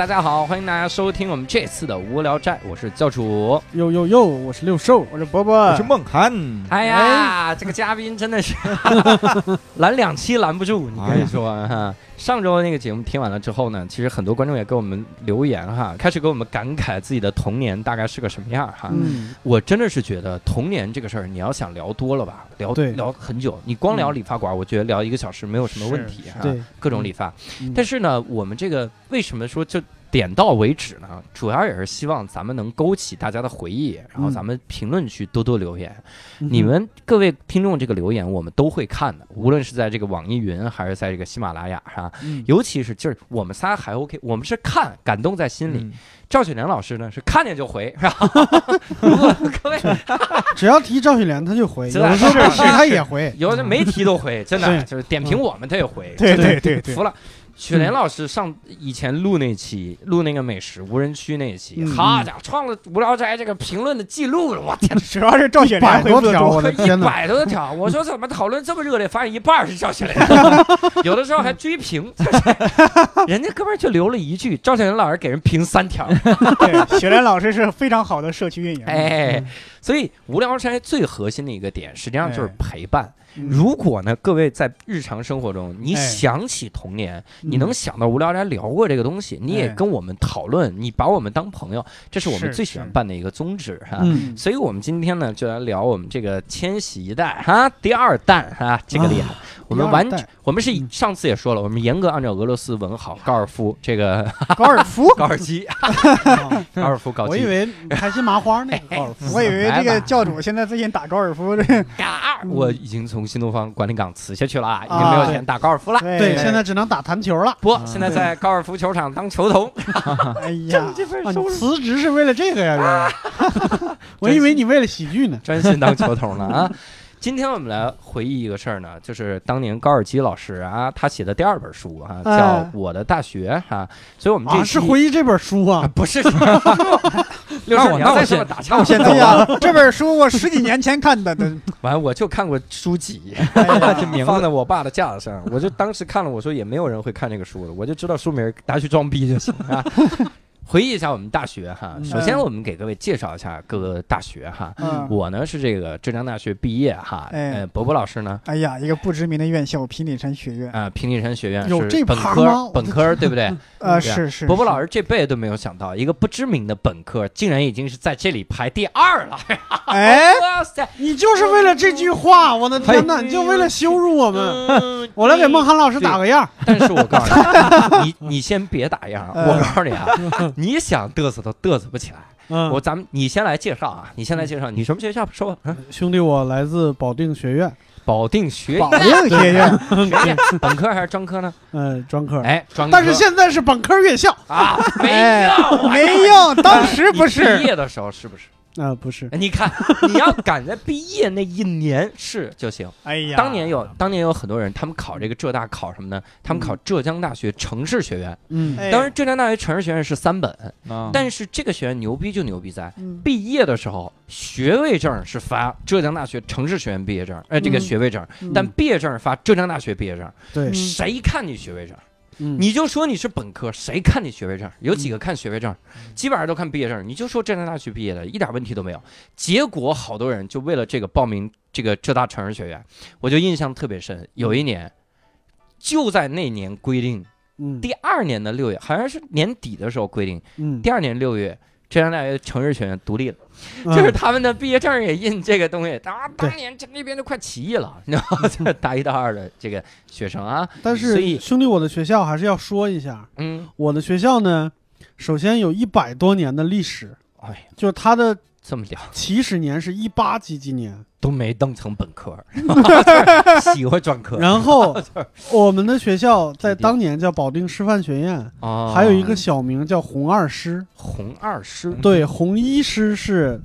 哟，大家好，欢迎大家收听我们这次的无聊斋，我是教主。哟哟哟，我是六兽，我是伯伯，我是梦涵。哎呀，这个嘉宾真的是 拦两期拦不住，你跟你说哈。上周那个节目听完了之后呢，其实很多观众也给我们留言哈，开始给我们感慨自己的童年大概是个什么样哈。嗯，我真的是觉得童年这个事儿，你要想聊多了吧，聊对聊很久。你光聊理发馆，我觉得聊一个小时没有什么问题哈。对，各种理发。嗯但是呢，我们这个为什么说就点到为止呢？主要也是希望咱们能勾起大家的回忆，然后咱们评论区多多留言。嗯你们各位听众这个留言我们都会看的，无论是在这个网易云还是在这个喜马拉雅上，嗯尤其是就是我们仨还 OK，我们是看感动在心里。嗯赵雪莲老师呢是看见就回，是吧？如果各位只要提赵雪莲他就回，是有的时候是不是他也回。有的没提都回，真的就是点评我们他也回，对对对服了。雪莲老师上以前录那期录那个美食无人区那一期，嗯好家伙，创了无聊斋这个评论的记录了，我天哪！主要是赵雪莲百回复的多条，我多，一的天哪！百多条，我说怎么讨论这么热烈，发现一半儿是赵雪莲，有的时候还追评，人家哥们儿就留了一句，赵雪莲老师给人评三条，对，雪莲老师是非常好的社区运营。哎，所以无聊斋最核心的一个点，实际上就是哎陪伴。嗯。如果呢，各位在日常生活中，你哎。想起童年，嗯。你能想到无聊斋聊过这个东西，你也哎。跟我们讨论，你把我们当朋友，这是我们最喜欢办的一个宗旨哈。嗯，所以，我们今天呢，就来聊我们这个千禧一代哈，第二弹哈，这个厉害。我们完第二代，我们是上次也说了，我们严格按照俄罗斯文好高尔夫这个 高尔夫，高尔基，高尔夫高基，我以为开心麻花那个高尔夫，我以为这个教主现在最近打高尔夫，这我已经从新东方管理岗辞下去了啊，已经啊没有钱打高尔夫了。对，现在只能打弹球了。不，现在在高尔夫球场当球童，哎呀，这份辞职是为了这个呀？我以为你为了喜剧呢。专心当球童了啊！今天我们来回忆一个事儿呢，就是当年高尔基老师啊，他写的第二本书啊，叫《哎我的大学》哈，所以我们这啊，是回忆这本书啊，啊。不是。六那叔，你要再这我那我先么打岔，我先走哎呀，这本书我十几年前看的，都 完我就看过书籍，哎放在我爸的架子上，我就当时看了，我说也没有人会看这个书的，我就知道书名，拿去装逼就行啊。回忆一下我们大学哈，嗯首先我们给各位介绍一下各个大学哈。嗯，我呢是这个浙江大学毕业哈，哎呃，伯伯老师呢，哎呀，一个不知名的院校平顶山学院，啊，平顶山学院有这是本科本科对不对？呃，是是，伯伯老师，这辈子都没有想到，一个不知名的本科竟然已经是在这里排第二了，哎，哇塞！你就是为了这句话，我的天哪！你就为了羞辱我们。嗯我来给孟涵老师打个样。但是我告诉你，你你先别打样，嗯我告诉你啊，你想嘚瑟都嘚瑟不起来。嗯我咱们你先来介绍啊，你先来介绍，你什么学校？说吧，兄弟，我来自保定学院，保定学保院定学院，本科还是专科呢？嗯，专科。哎，专科。但是现在是本科院校啊，没哎用，没用，当时不是毕业的时候是不是？啊，不是。你看，你要赶在毕业那一年是就行。哎呀，当年有，当年有很多人，他们考这个浙大考什么呢？他们考浙江大学城市学院。嗯哎当然，浙江大学城市学院是三本，啊但是这个学院牛逼就牛逼在嗯毕业的时候，学位证是发浙江大学城市学院毕业证，呃，这个嗯学位证，嗯但毕业证发浙江大学毕业证。对，嗯谁看你学位证？嗯你就说你是本科，谁看你学位证？有几个看学位证？基本上都看毕业证。你就说浙江大学毕业的，一点问题都没有。结果好多人就为了这个报名这个浙大城市学院，我就印象特别深。有一年，就在那年规定，嗯第二年的六月，好像是年底的时候规定，嗯，第二年六月。浙江大学城市学院独立了，嗯就是他们的毕业证也印这个东西。啊，对当年这那边都快起义了，你知道吗？就是大一、大二的这个学生啊，但是兄弟，我的学校还是要说一下，嗯，我的学校呢，首先有一百多年的历史，哎呀，就是它的这么屌。起始年是一八几几年，都没当成本科，喜欢专科。然后我们的学校在当年叫保定师范学院，哦。还有一个小名叫红二师，红二师，对，红一师是，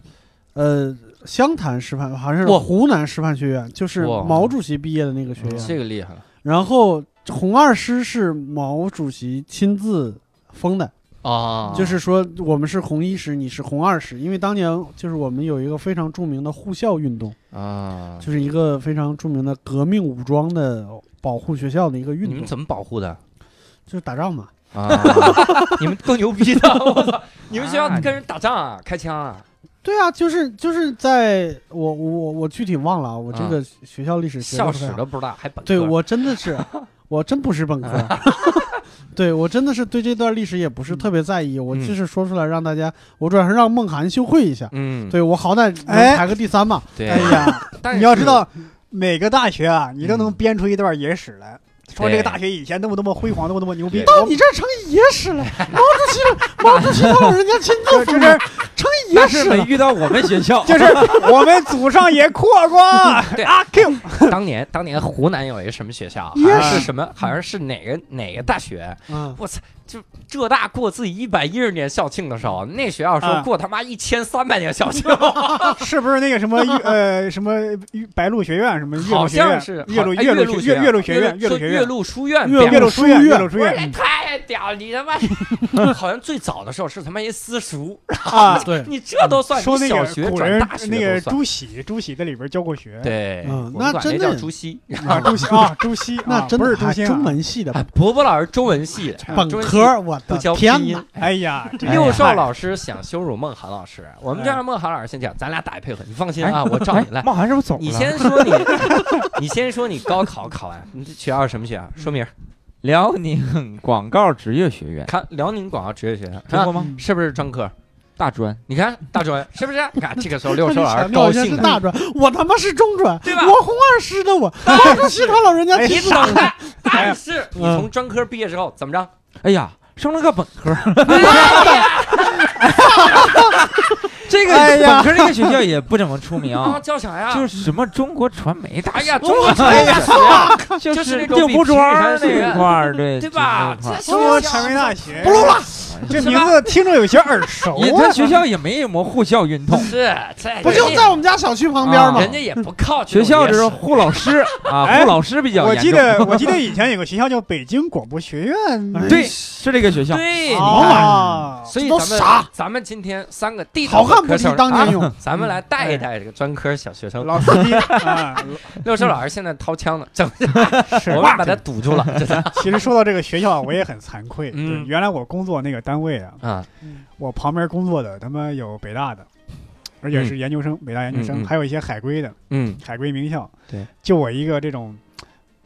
呃。湘潭师范好像是哇。湖南师范学院，就是毛主席毕业的那个学院。这个厉害了。然后红二师是毛主席亲自封的，啊！就是说我们是红一师，你是红二师，因为当年就是我们有一个非常著名的护校运动，啊，就是一个非常著名的革命武装的保护学校的一个运动，你们怎么保护的？就是打仗嘛。啊，你们够牛逼的，我操！你们学校跟人打仗啊，开枪啊？对啊，就是就是在我我我具体忘了啊，我这个学校历史学校史都不知道，还本科？对我真的是，我真不是本科，对我真的是对这段历史也不是特别在意，我嗯就是说出来让大家，我主要是让梦涵羞愧一下。嗯，对我好歹排个第三嘛。对哎，呀，但是你要知道，每个大学啊，你都能嗯编出一段野史来，说这个大学以前那么那么辉煌，那么那么牛逼。到你这儿成野史了，毛主席，毛主席他老人家亲自就是，成野史了。遇到我们学校，就是我们祖上也扩过对阿 Q，当年当年湖南有一个什么学校，好也像是是什么，好像是哪个哪个大学？嗯，我操！就浙大过自己一百一十年校庆的时候，那学校说啊。过他妈一千三百年校庆，是不是那个什么 呃什么白鹿学院什么岳好麓学院？像是岳麓岳麓岳麓学院岳岳麓书院岳麓书院岳麓书院。不是太屌，你他妈！好像最早的时候是他妈一私塾，啊，对，你这都算说那你小学个古人转大学那个朱熹，朱熹在里边教过学。对，嗯我管那那真的叫朱熹。啊，朱熹啊，朱熹，那啊不真的朱熹啊中文系的哎，伯伯老师中文系的，本科，我教天拼音！。哎呀，这六兽太老师想羞辱孟涵老师，我们就哎让孟涵老师先讲，咱俩打一配合，你放心啊，我照你来。孟涵是不是走了？你先说你，你先说你高考考完，你这学校是什么学校？说明儿辽宁广告职业学院看辽宁广告职业学院，啊听过吗？是不是专科？大专你看大专是不是？你看这个时候六兽老师强调一下高兴大专，我他妈是中专，对吧我红二师的我，毛主席他老人家哎亲自等着。但是你嗯从专科毕业之后怎么着？哎呀，升了个本科。这个本科这个学校也不怎么出名，啊，叫啥呀？就是什么中国传媒大学，哎呀，中国 传媒大学，就就是定福庄那块儿，对对吧？中国传媒大学，不录了。这名字听着有些耳熟也啊。他学校也没什么护校运动，是这不就在我们家小区旁边吗？人家也不靠学校就是护老师啊，哎护老师比较我。记得我记得以前有个学校叫北京广播学院，对，是这个学校。对，啊，所以咱们啥咱们今天三个地道好汉不提当年勇。咱们来带一带这个专科小学生。老司机啊，六兽老师现在掏枪呢，整 是我们把他堵住了，其实说到这个学校，我也很惭愧。嗯对原来我工作那个单位啊，啊，我旁边工作的他们有北大的，而且是研究生，北大研究生，嗯嗯还有一些海归的，嗯海归名校。对，就我一个这种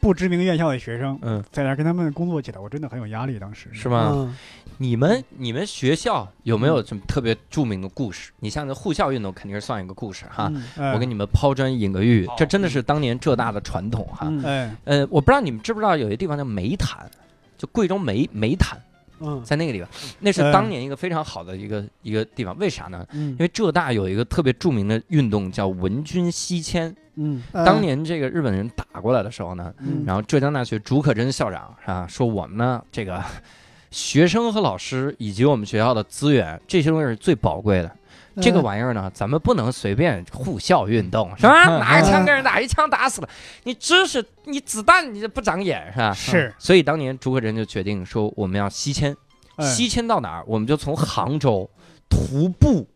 不知名院校的学生，嗯，在那儿跟他们工作起来，我真的很有压力。当时是吗？嗯，你们你们学校有没有什么特别著名的故事？你像这护校运动肯定是算一个故事哈。我给你们抛砖引个玉，这真的是当年浙大的传统哈。嗯哎，呃，我不知道你们知不知道有一个地方叫梅潭，就贵州梅梅潭，嗯在那个地方，那是嗯当年一个非常好的一个一个地方。为啥呢？嗯因为浙大有一个特别著名的运动叫文军西迁。嗯当年这个日本人打过来的时候呢，嗯然后浙江大学竺可桢校长啊说我们呢这个学生和老师以及我们学校的资源，这些东西是最宝贵的。这个玩意儿呢，咱们不能随便护校运动，是吧？拿个枪跟人打，一枪打死了，你知识，你子弹，你这不长眼是吧？是所以当年朱可桢就决定说，我们要西迁，哎西迁到哪儿？我们就从杭州徒步，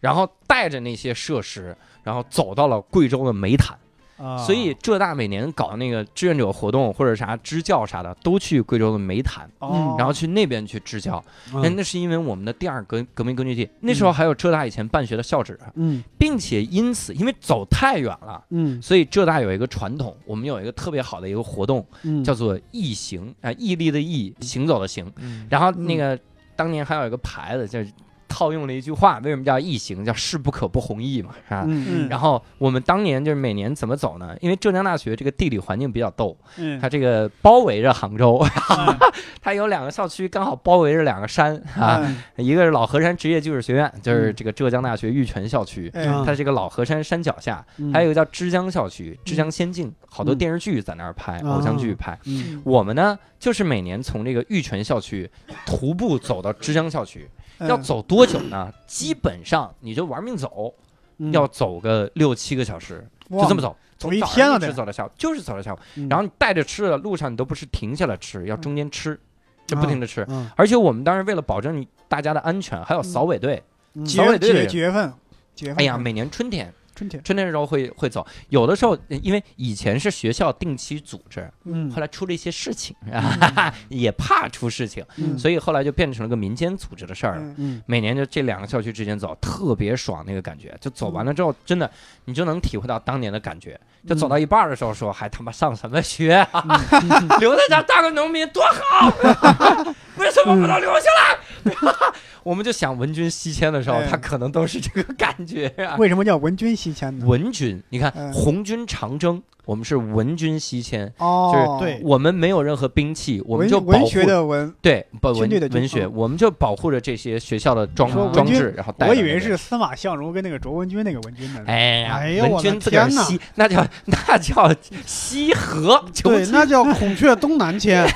然后带着那些设施，然后走到了贵州的湄潭。啊。所以浙大每年搞那个志愿者活动或者啥支教啥的，都去贵州的煤潭，哦。然后去那边去支教。那、嗯。那是因为我们的第二革革命根据地，那时候还有浙大以前办学的校址，嗯。并且因此因为走太远了。嗯。所以浙大有一个传统，我们有一个特别好的一个活动，嗯，叫做毅行啊，毅力的毅，行走的行。嗯。然后那个当年还有一个牌子，就是套用了一句话，为什么叫异行？叫势不可不弘毅嘛，是吧？嗯然后我们当年就是每年怎么走呢？因为浙江大学这个地理环境比较逗，嗯它这个包围着杭州，嗯它有两个校区刚好包围着两个山啊，嗯一个是老河山职业技术学院，就是这个浙江大学玉泉校区。它这个老河山山脚下，嗯还有一个叫枝江校区，枝江仙境，好多电视剧在那儿拍，嗯偶像剧拍。嗯我们呢，就是每年从这个玉泉校区徒步走到枝江校区，嗯要走多久呢？基本上你就玩命走，嗯要走个六七个小时，就这么走，走一天了得一直走到下午，就是走到下午。嗯然后你带着吃的，路上你都不是停下来吃，要中间吃，就不停的吃。嗯而且我们当时为了保证你大家的安全，还有扫尾队。扫尾队的人月几月份？几月份？哎呀，每年春天春天，春天的时候会会走。有的时候，因为以前是学校定期组织，嗯后来出了一些事情，也怕出事情，嗯所以后来就变成了个民间组织的事儿了。每年就这两个校区之间走，特别爽那个感觉。就走完了之后，真的你就能体会到当年的感觉。就走到一半儿的时候说，还他妈上什么学啊？留在家当个农民多好，为什么不能留下来？我们就想文军西迁的时候，哎他可能都是这个感觉啊。为什么叫文军西迁呢？文军，你看嗯红军长征，我们是文军西迁，哦，对我们没有任何兵器，我们就保护文学的文，对不文文学，嗯我们就保护着这些学校的装装置，然后带我以为是司马相如跟那个卓文君那个文君呢。哎呀，哎呦文君自个儿西，那叫那叫西河，对，那叫孔雀东南迁。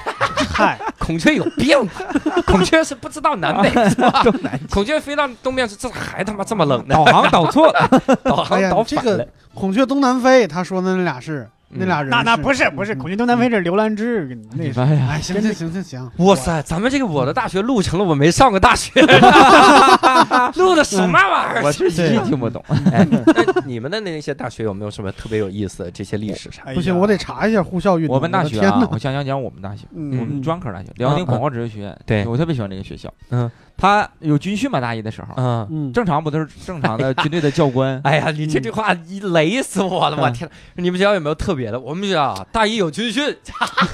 嗨，孔雀有病，孔雀是不知道南北是吧？孔雀飞到东边是，这还他妈这么冷呢？导航导错了，导航导，这个反了。孔雀东南飞，他说的那俩是那俩人，那那不是不是，孔雀东南飞是刘兰芝，那是。你哎呀，哎，行行行行行，哇塞，咱们这个我的大学录成了我没上过大学，录的什么玩意儿？我是一句听不懂。哎，那你们的那些大学有没有什么特别有意思的这些历史啥？哎不行，我得查一下呼啸运动。我们大学，，啊我想想讲我们大学，我嗯们专科大学，辽宁广告职业学院。对。我特别喜欢这个学校。嗯，他有军训嘛，大一的时候，嗯，嗯，正常不都是正常的 军队的教官？哎呀，你这句话一雷死我了！我天，你们学校有没有特别的？我们学校啊大一有军训。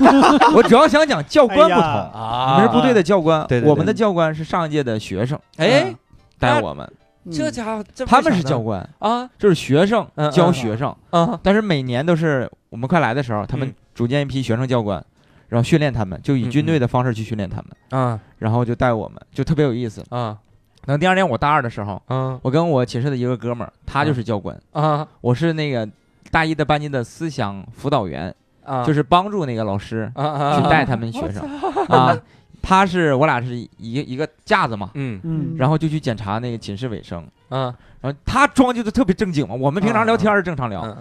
我主要想讲教官不同。啊。你们是部队的教官，我们的教官是上一届的学生哎，带我们，这家伙他们是教官，啊就是学生教学生，啊但是每年都是我们快来的时候，他们嗯。组建一批学生教官，然后训练他们，就以嗯军队的方式去训练他们，啊。然后就带我们，就特别有意思。啊。等第二年我大二的时候，嗯我跟我寝室的一个哥们儿，他就是教官，啊。我是那个大一的班级的思想辅导员，啊！就是帮助那个老师啊啊去带他们学生啊。他是我俩是一个一个架子嘛，嗯。嗯，然后就去检查那个寝室卫生，啊。然后他装就特别正经嘛，我们平常聊天是正常聊，嗯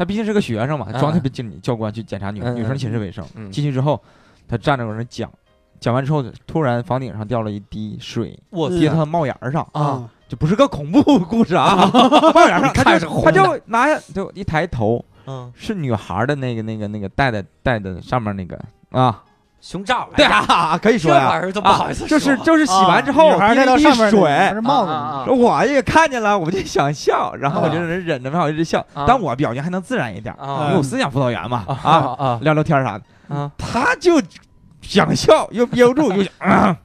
他毕竟是个学生嘛，嗯装特别正经。教官去检查女嗯女生寝室卫生，嗯。进去之后，他站着搁那讲，讲完之后，突然房顶上掉了一滴水，我滴到他帽檐上，啊，就不是个恐怖故事啊，帽檐上，他就他就拿下就一抬头，嗯，是女孩的那个那个那个戴的戴的上面那个啊，胸罩对啊，可以说呀。这玩意，儿都不好意思说，就是就是洗完之后啊女孩滴了一滴戴到上面水是。帽子我也看见了，我就想笑，然后我就啊。忍忍着没好意思笑，啊。但我表情还能自然一点，啊。因为我思想辅导员嘛，啊啊，啊聊聊天啥的，啊。他就想笑又憋不住，又想，啊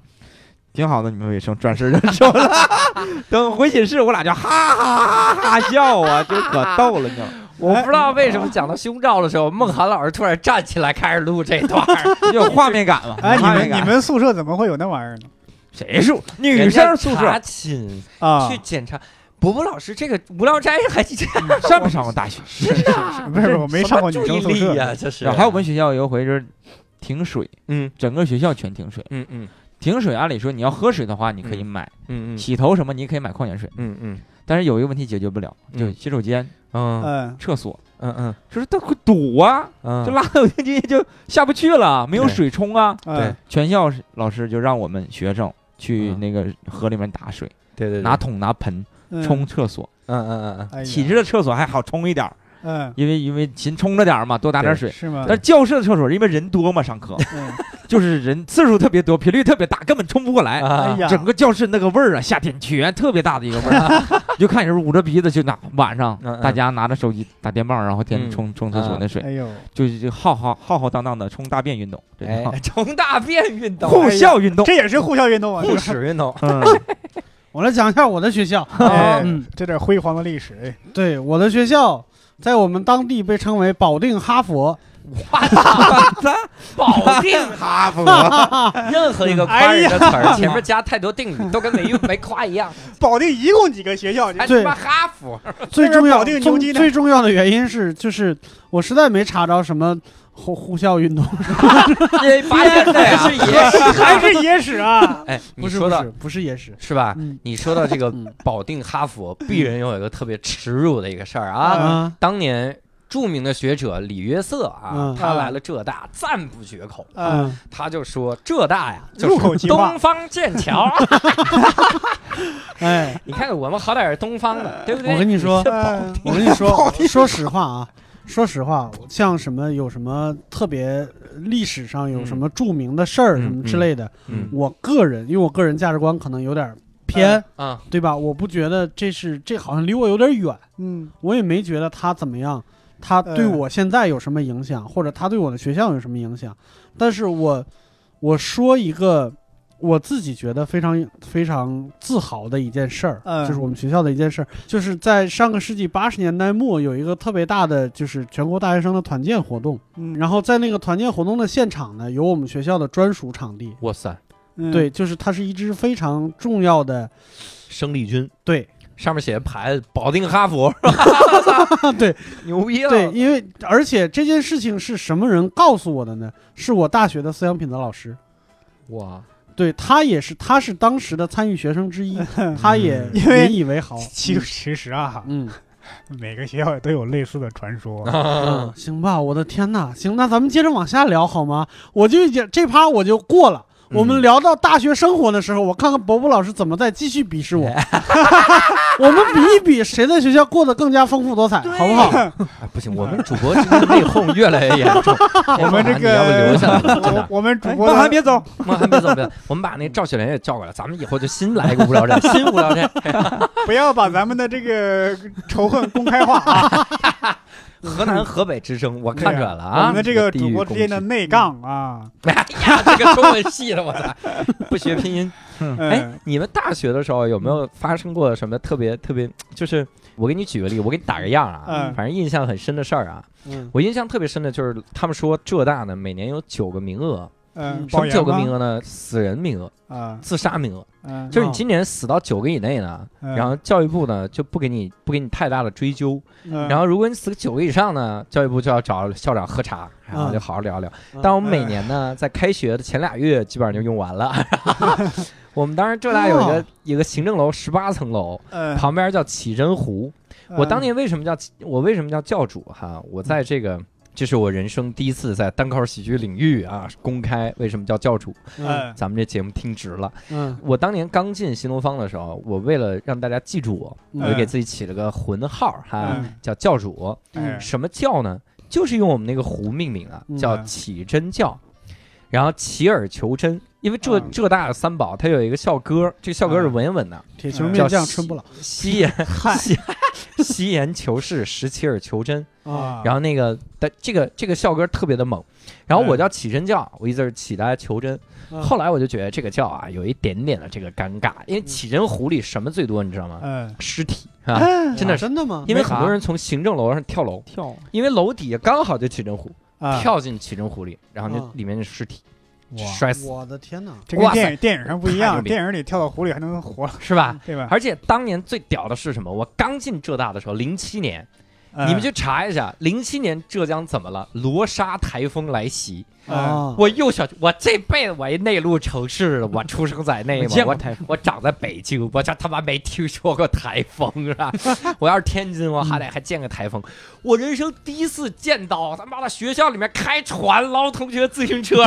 挺好的，你们卫生，转身就走了。等回寝室，我俩就哈哈哈哈笑啊，就可逗了，你知道吗？我不知道为什么讲到胸罩的时候，孟涵老师突然站起来开始录这段儿，有画面感了？哎，你们你们宿舍怎么会有那玩意儿呢？谁宿女生宿查舍寝啊去，检查。伯伯老师，这个无聊斋还这上没上过大学？是是 是，不是我没上过女生宿舍呀，这是。还有我们学校有一回就是停水，嗯整个学校全停水。嗯嗯停水，按理说你要喝水的话，你可以买，嗯嗯。洗头什么你也可以买矿泉水，嗯嗯。但是有一个问题解决不了，嗯。就洗手间、嗯嗯，厕所，嗯嗯。就是它会堵啊，嗯，就拉有进去就下不去了，没有水冲啊。对，全校老师就让我们学生去嗯。那个河里面打水，对对，拿桶拿盆嗯。冲，厕所。嗯嗯嗯嗯。哎呀。寝室的厕所还好冲一点儿，嗯，因为因为勤冲着点儿嘛，多打点水。是吗？但教室的厕所因为人多嘛，上课。嗯，就是人次数特别多，频率特别大，根本冲不过来。啊。哎呀，整个教室那个味儿啊，夏天全特别大的一个味儿，你就看有人捂着鼻子，就拿晚上大家拿着手机打电棒，然后天嗯天冲冲厕所那水，哎呦，就就浩浩浩浩荡荡的冲大便运动，对哎，冲大便运动，护校运动。这也是护校运动啊，护是吧？齿运动，嗯，我来讲一下我的学校。哎。嗯，这点辉煌的历史，哎，对，我的学校在我们当地被称为保定哈佛。保定 哈佛，任何一个夸人的词儿前面加太多定语，都跟没用没夸一样。保定一共几个学校？还他对妈哈佛，最重要保定最最重要的原因是，就是我实在没查着什么呼呼啸运动。也发现的呀是野史，还是野史啊？哎，你说到不是野史。是吧？嗯你说到这个嗯保定哈佛，鄙人有一个特别耻辱的一个事儿啊。啊当年著名的学者李约瑟啊，嗯他来了浙大，赞不绝口。嗯，嗯，他就说浙大呀，就是东方剑桥。哎，你看我们好歹是东方的，对不对？我跟你说我跟你说，说实话啊，说实话，像什么有什么特别历史上有什么著名的事儿嗯什么之类的，嗯我个人因为我个人价值观可能有点偏，啊，对吧？我不觉得这是这好像离我有点远，嗯我也没觉得他怎么样，他对嗯我现在有什么影响，或者他对我的学校有什么影响。但是我我说一个我自己觉得非常非常自豪的一件事儿，嗯。就是我们学校的一件事儿，就是在上个世纪八十年代末有一个特别大的就是全国大学生的团建活动，嗯，然后在那个团建活动的现场呢，有我们学校的专属场地，哇塞，嗯。对，就是它是一支非常重要的，生力军。对。上面写着牌子保定哈佛，对。牛逼了。对，因为而且这件事情是什么人告诉我的呢？是我大学的思想品德老师。哇，对他也是，他是当时的参与学生之一，他也引以为豪。其其实啊，嗯，每个学校都有类似的传说。嗯，行吧，我的天呐，行，那咱们接着往下聊好吗？我就已经这趴我就过了。我们嗯聊到大学生活的时候，我看看伯伯老师怎么再继续鄙视我。我们比一比，谁在学校过得更加丰富多彩，好不好？哎，不行，我们主播内讧越来越严重。我们这你要不留下来个，我我们主播梦的涵别走，梦涵别走别走，我们把那赵雪莲也叫过来，咱们以后就新来一个无聊站，新无聊站。不要把咱们的这个仇恨公开化啊！河南 河北之争，我看出来了啊！我们的这个主播之间的内杠 啊，哎呀，这个中文系的，我操，不学拼音。哎嗯，你们大学的时候有没有发生过什么特别特别？就是我给你举个例，我给你打个样啊，嗯反正印象很深的事儿啊。嗯，我印象特别深的就是他们说浙大呢每年有九个名额，嗯，什么九个名额额呢？死人名额、啊，自杀名额，嗯，就是你今年死到九个以内呢，嗯然后教育部呢就不给你不给你太大的追究，嗯然后如果你死个九个以上呢，教育部就要找校长喝茶，然后就好好聊聊。但我们每年呢，在开学的前俩月基本上就用完了。我们当时浙大有一个哦有个行政楼，十八层楼，嗯，旁边叫启真湖。我当年年为什么叫我为什么叫教主哈？我在这个。这是我人生第一次在单口喜剧领域啊公开，为什么叫教主？嗯。嗯咱们这节目听直了。嗯。我当年刚进新东方的时候，我为了让大家记住我，嗯。我就给自己起了个浑号哈，嗯。叫教主。嗯。什么教呢？就是用我们那个湖命名的，嗯。叫启真教。然后起而求真，因为浙嗯。浙大的三宝，它有一个校歌，这个校歌是嗯。文言文的，铁球不老。惜言 惜惜言求是，实其而求真。啊。然后那个但这个这个校歌特别的猛，然后我嗯叫起真教，我一字儿起来求真。嗯后来我就觉得这个教啊有一点点的这个尴尬，因为起真湖里什么最多，你知道吗？嗯尸体啊，嗯真的是。真的吗？因为很多人从行政楼上跳楼，跳因为楼底下刚好就起真湖，啊，跳进起真湖里，然后那啊里面是尸体，哇摔死，我的天哪！这跟哇电影电影上不一样，电影里跳到湖里还能活，是吧？对吧？而且当年最屌的是什么？我刚进浙大的时候，零七年，嗯你们去查一下，零七年浙江怎么了？罗莎台风来袭，嗯啊，我又想，我这辈子我一内陆城市，我出生在内蒙，我台，我长在北京，我这他妈没听说过台风是吧？我要是天津，我还得还见个台风。我人生第一次见到他妈的学校里面开船捞同学自行车。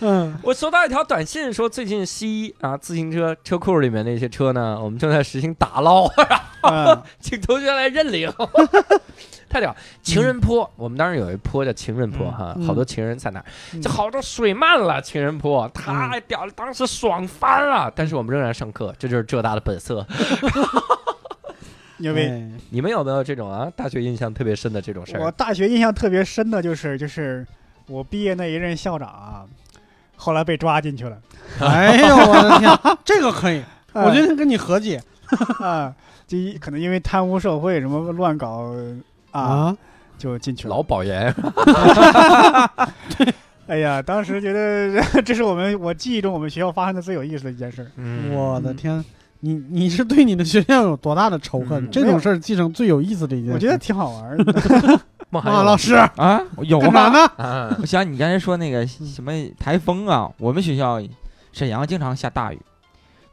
嗯 我收到一条短信说，最近西啊自行车车库里面那些车呢，我们正在实行打捞，嗯 请同学来认领。太屌！情人坡，我们当时有一坡叫情人坡哈，嗯好多情人在那儿，嗯就好多水漫了。情人坡太屌了，当时爽翻了。但是我们仍然上课，这就是浙大的本色。因为哎你们有没有这种啊大学印象特别深的这种事儿？我大学印象特别深的就是就是我毕业那一任校长啊，后来被抓进去了，哎呦我的天，这个可以，我决得定跟你和解啊，就一可能因为贪污受贿什么乱搞啊，啊！就进去了。老保研，哎呀，当时觉得 这是我们我记忆中我们学校发生的最有意思的一件事。嗯我的天，你你是对你的学校有多大的仇恨？嗯这种事儿记成最有意思的一件事。我觉得挺好玩的。孟涵啊，老师啊，有吗。呢？啊，我想你刚才说那个什么台风啊，我们学校沈阳经常下大雨，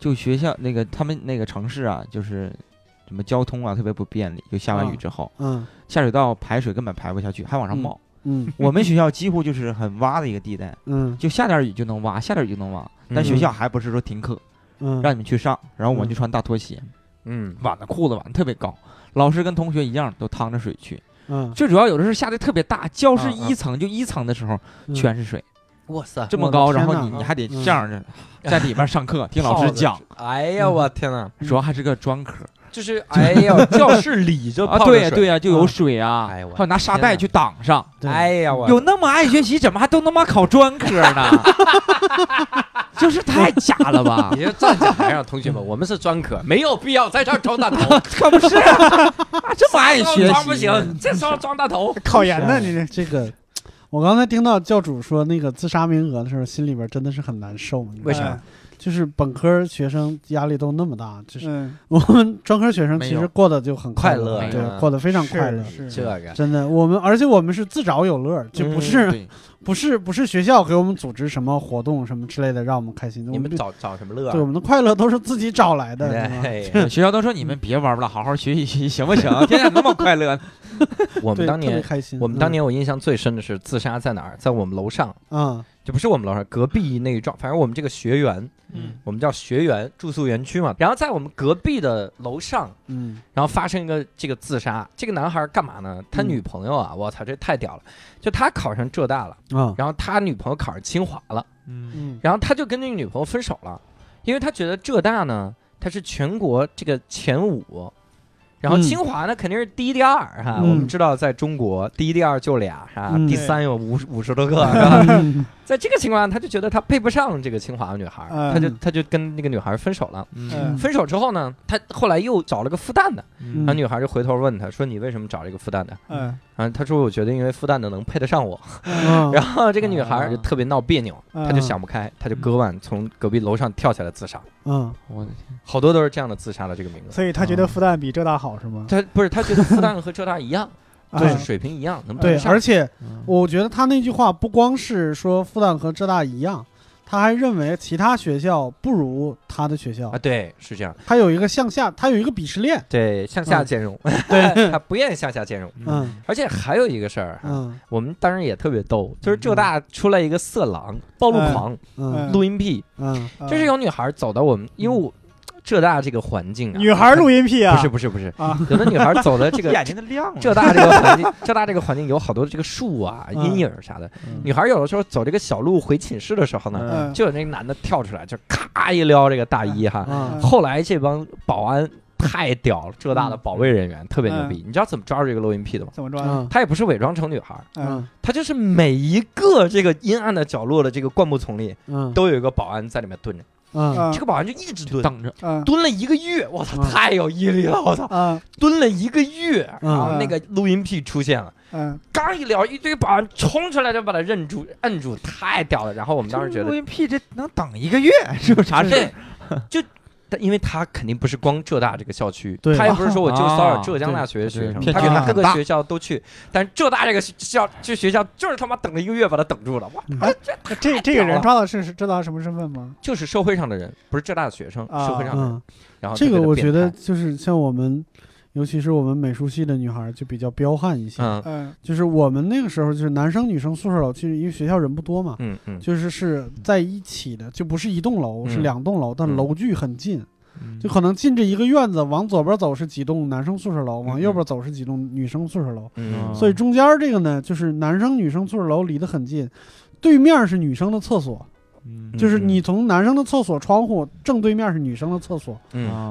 就学校那个他们那个城市啊，就是什么交通啊特别不便利，就下完雨啊之后，嗯。下水道排水根本排不下去，还往上冒。嗯我们学校几乎就是很洼的一个地带，嗯。就下点雨就能挖，下点雨就能挖。但嗯学校还不是说停课，嗯，让你们去上，然后我们就嗯穿大拖鞋，嗯，挽的裤子挽的特别高，老师跟同学一样都趟着水去。嗯。最主要有的时候下的特别大，教室一层就一层的时候嗯。全是水，哇塞，这么高，然后你你还得嗯这样的 在里边上课听老师讲，哎呀，我天哪！主要还是个专科就是哎呀，教室里就啊，泡对呀对呀，就有啊水啊，哎呦我还有拿沙袋去挡上。哎呀，我有那么爱学习，怎么还都他妈考专科呢？就是太假了吧你？就站讲台上，同学们，我们是专科，没有必要在这儿装大头。可不是啊，这么爱学装不习，行，这时候装大头。考研呢，你这这个，我刚才听到教主说那个自杀名额的时候，心里边真的是很难受。你知道吗为啥？就是本科学生压力都那么大，就是嗯，我们专科学生其实过得就很快乐，乐对嗯，过得非常快乐。是这个真的，我们而且我们是自找有乐，就不嗯是、对，不是不是学校给我们组织什么活动什么之类的让我们开心。我们你们找找什么乐啊？对我们的快乐都是自己找来的，学校都说你们别玩了，好好学习学习，行不行？天天那么快乐，我们当年，开心。我们当年我印象最深的是自杀在哪儿？在我们楼上，嗯就不是我们楼上，隔壁那一幢，反正我们这个学园，嗯，我们叫学园住宿园区嘛。然后在我们隔壁的楼上，嗯然后发生一个这个自杀。这个男孩干嘛呢？他嗯女朋友啊，我操，这太屌了！就他考上浙大了，啊然后他女朋友考上清华了，嗯嗯然后他就跟那个女朋友分手了，因为他觉得浙大呢，它是全国这个前五。然后嗯清华呢，肯定是第一、第二哈。嗯我们知道，在中国，第一、第二就俩是吧？嗯第三有五五十多个，是吧？嗯在这个情况下，他就觉得他配不上这个清华的女孩，嗯。他就他就跟那个女孩分手了。嗯。分手之后呢，他后来又找了个复旦的，嗯。然后女孩就回头问他说：“你为什么找这个复旦的？嗯？”然后他说：“我觉得因为复旦的能配得上我。”嗯。然后这个女孩就特别闹别扭，嗯。她就想不开，他就割腕从隔壁楼上跳下来自杀。嗯。我的天，好多都是这样的自杀的这个名字。所以他觉得复旦比浙大好是吗？他不是他觉得复旦和浙大一样，啊。就是水平一样，能对，上。而且嗯。我觉得他那句话不光是说复旦和浙大一样，他还认为其他学校不如他的学校。啊，，对，是这样，他有一个向下，他有一个鄙视链。对，向下嗯兼容，对，他不愿意向下兼容。嗯。而且还有一个事儿，嗯。我们当时也特别逗，就是浙大出来一个色狼、暴露狂、嗯。录音癖，就是有女孩走到我们，因为我浙大这个环境啊，女孩录音癖啊，不是不是不是，啊，有的女孩走的这个 眼睛都亮了，浙大这个环境，浙大这个环境有好多这个树啊、嗯。阴影啥的。嗯。女孩有的时候走这个小路回寝室的时候呢，嗯。就有那个男的跳出来，就咔一撩这个大衣哈。啊后来这帮保安太屌了，浙大的保卫人员特别牛逼。你知道怎么抓住这个录音癖的吗？怎么抓？嗯。他也不是伪装成女孩，嗯嗯。他就是每一个这个阴暗的角落的这个灌木丛里，嗯。都有一个保安在里面蹲着。嗯。啊。这个保安就一直蹲，等着，嗯蹲了一个月，我操，嗯。太有毅力了，我操，啊。蹲了一个月，嗯。然后那个录音癖出现了。嗯。刚一聊，一堆保安冲出来就把他认住、摁住，太屌了。然后我们当时觉得，录音癖这能等一个月，是不是？啥事对？，就 但因为他肯定不是光浙大这个校区，对。他也不是说我就骚扰啊浙江大学的学生，对他各个学校都去，但浙大这个校这学校就是他妈等了一个月把他等住了，哇，这这这个人抓的是是知道什么身份吗？就是社会上的人，不是浙大的学生，啊社会上的人，嗯，然后这个我觉得就是像我们，尤其是我们美术系的女孩儿就比较彪悍一些。嗯。就是我们那个时候就是男生女生宿舍楼，其实因为学校人不多嘛，嗯嗯。嗯，就是是在一起的，就不是一栋楼，是嗯两栋楼，但嗯。楼距很近，嗯。就可能进这一个院子，往左边走是几栋男生宿舍楼，往嗯。右边走是几栋女生宿舍楼，嗯。所以中间这个呢，就是男生女生宿舍楼离得很近，对面是女生的厕所，嗯。就是你从男生的厕所窗户正对面是女生的厕所，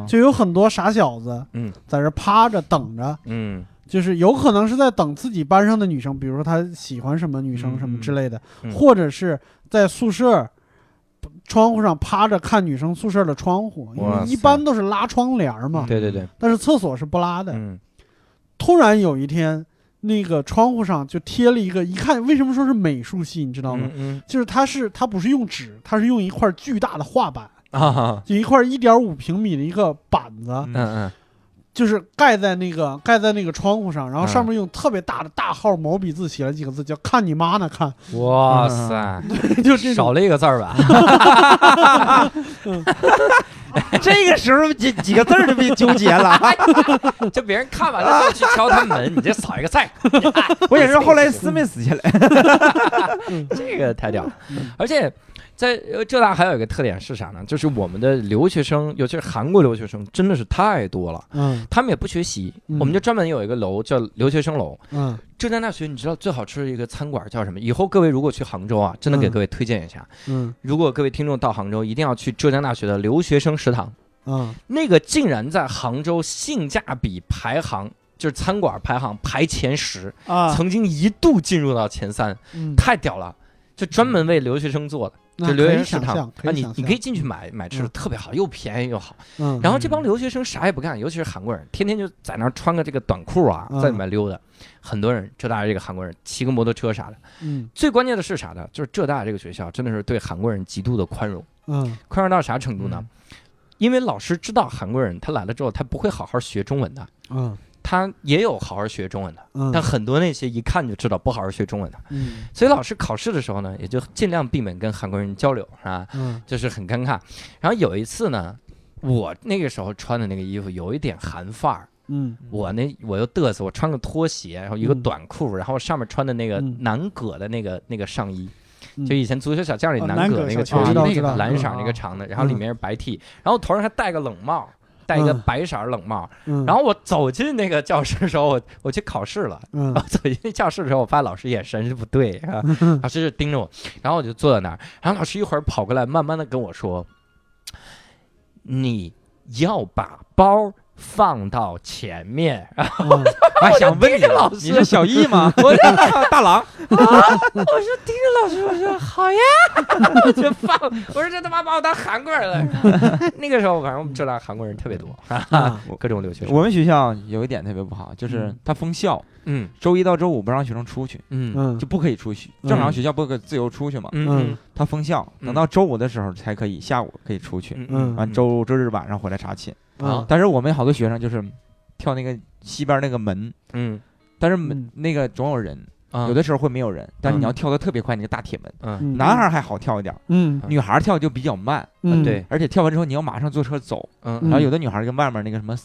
就有很多傻小子，嗯，在这趴着等着，嗯。就是有可能是在等自己班上的女生，比如说他喜欢什么女生嗯什么之类的，嗯。或者是在宿舍窗户上趴着看女生宿舍的窗户，因为一般都是拉窗帘嘛，对对对，但是厕所是不拉的。嗯。突然有一天，那个窗户上就贴了一个，一看为什么说是美术系，你知道吗？嗯就是它是它不是用纸，它是用一块巨大的画板，就一块一点五平米的一个板子，嗯嗯嗯就是盖在那个盖在那个窗户上，然后嗯上面用特别大的大号毛笔字写了几个字，叫“看你妈呢看 嗯，哇塞，”，就这种。少了一个字儿吧？这个时候几几个字儿就被纠结了。就别人看完了就去敲他门，你这扫一个菜，我也是后来撕没撕下来。这个太屌了。而且在呃浙大还有一个特点是啥呢？就是我们的留学生，尤其是韩国留学生，真的是太多了。嗯他们也不学习，嗯我们就专门有一个楼叫留学生楼。嗯浙江大学，你知道最好吃的一个餐馆叫什么？以后各位如果去杭州啊，真的给嗯各位推荐一下。嗯如果各位听众到杭州，一定要去浙江大学的留学生食堂，嗯那个竟然在杭州性价比排行，就是餐馆排行排前十，啊，曾经一度进入到前三，嗯，太屌了！就专门为留学生做的，那就留学生食堂啊，你你可以进去买买吃的，嗯特别好，又便宜又好。嗯，然后这帮留学生啥也不干，尤其是韩国人，天天就在那儿穿个这个短裤啊，嗯在里面溜达。很多人浙大这个韩国人骑个摩托车啥的。嗯最关键的是啥呢？就是浙大这个学校真的是对韩国人极度的宽容，嗯宽容到啥程度呢？因为老师知道韩国人他来了之后，他不会好好学中文的，嗯他也有好好学中文的，嗯，但很多那些一看就知道不好好学中文的，嗯。所以老师考试的时候呢，也就尽量避免跟韩国人交流，是吧？嗯。就是很尴尬。然后有一次呢，我那个时候穿的那个衣服有一点韩范儿，嗯。我那我又嘚瑟，我穿个拖鞋，然后一个嗯。短裤，然后上面穿的那个嗯。南葛的那个那个上衣，嗯。就以前足球小将里哦南南葛那个球衣那个蓝色那个长的，然后里面是白 T，然后头上还戴个冷帽。戴一个嗯白色儿冷帽，嗯，然后我走进那个教室的时候，我我去考试了。嗯然后走进教室的时候，我发现老师眼神是不对，啊？老师就盯着我，然后我就坐在那儿，然后老师一会儿跑过来，慢慢的跟我说：“你要把包放到前面。”然后嗯还想问你老，师。你是小易吗？我是大郎，我说盯着老师，我说好呀，我 就放，我说这他妈把我当韩国人了。那个时候，反正我们浙大韩国人特别多，啊。各种留学生。我们学校有一点特别不好，就是嗯。它封校，嗯。周一到周五不让学生出去，嗯。嗯就不可以出去。嗯。正常学校不可以自由出去嘛，嗯。它封校，嗯。等到周五的时候才可以，下午可以出去，嗯。完周周日晚上回来查寝。嗯。但是我们好多学生就是跳那个西边那个门，嗯。但是门嗯。那个总有人，啊。有的时候会没有人，但是你嗯要跳的特别快，那个大铁门。男孩还好跳一点，嗯。女孩跳就比较慢，嗯。对。而且跳完之后你要马上坐车走。嗯。然后有的女孩跟外面那个什么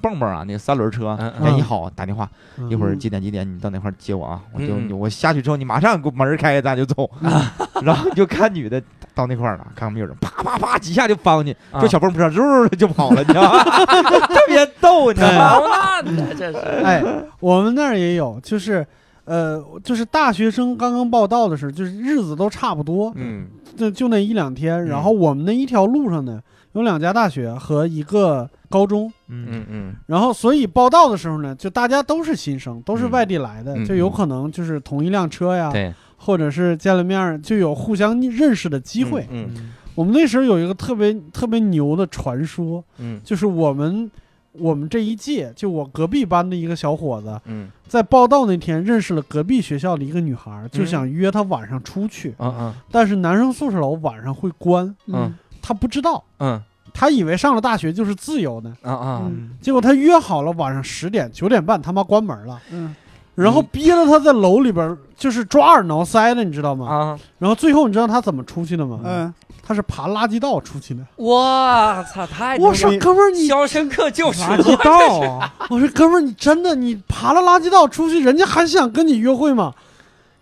蹦蹦啊，那个三轮车，嗯哎，嗯你好，打电话，嗯。一会儿几点几点你到哪块接我啊？我就我下去之后，你马上给我门开开，咱就走。然后就看女的到那块儿了，看看没有人，啪啪啪几下就翻过去，啊。坐小蹦车，嗖就跑了，你知道吗？特别逗，你知道吗？这是。哎，我们那儿也有，就是。呃，就是大学生刚刚报到的时候，就是日子都差不多，嗯。就就那一两天。然后我们那一条路上呢，有两家大学和一个高中，嗯。嗯嗯。然后所以报到的时候呢，就大家都是新生，都是嗯。外地来的，嗯就有可能就是同一辆车呀，对或者是见了面就有互相认识的机会。嗯我们那时候有一个特别特别牛的传说，嗯。就是我们我们这一届，就我隔壁班的一个小伙子，嗯。在报道那天认识了隔壁学校的一个女孩，就想约她晚上出去，嗯嗯但是男生宿舍楼晚上会关，嗯。他不知道，嗯。他以为上了大学就是自由的，啊啊。嗯。结果他约好了晚上十点九点半他妈关门了，嗯，然后憋了他在楼里边就是抓耳挠腮的，你知道吗？啊！然后最后你知道他怎么出去的吗？嗯，他是爬垃圾道出去的。我操，太我说哥们儿你，肖申克救赎垃圾道啊，我说哥们儿你真的你爬了垃圾道出去，人家还想跟你约会吗？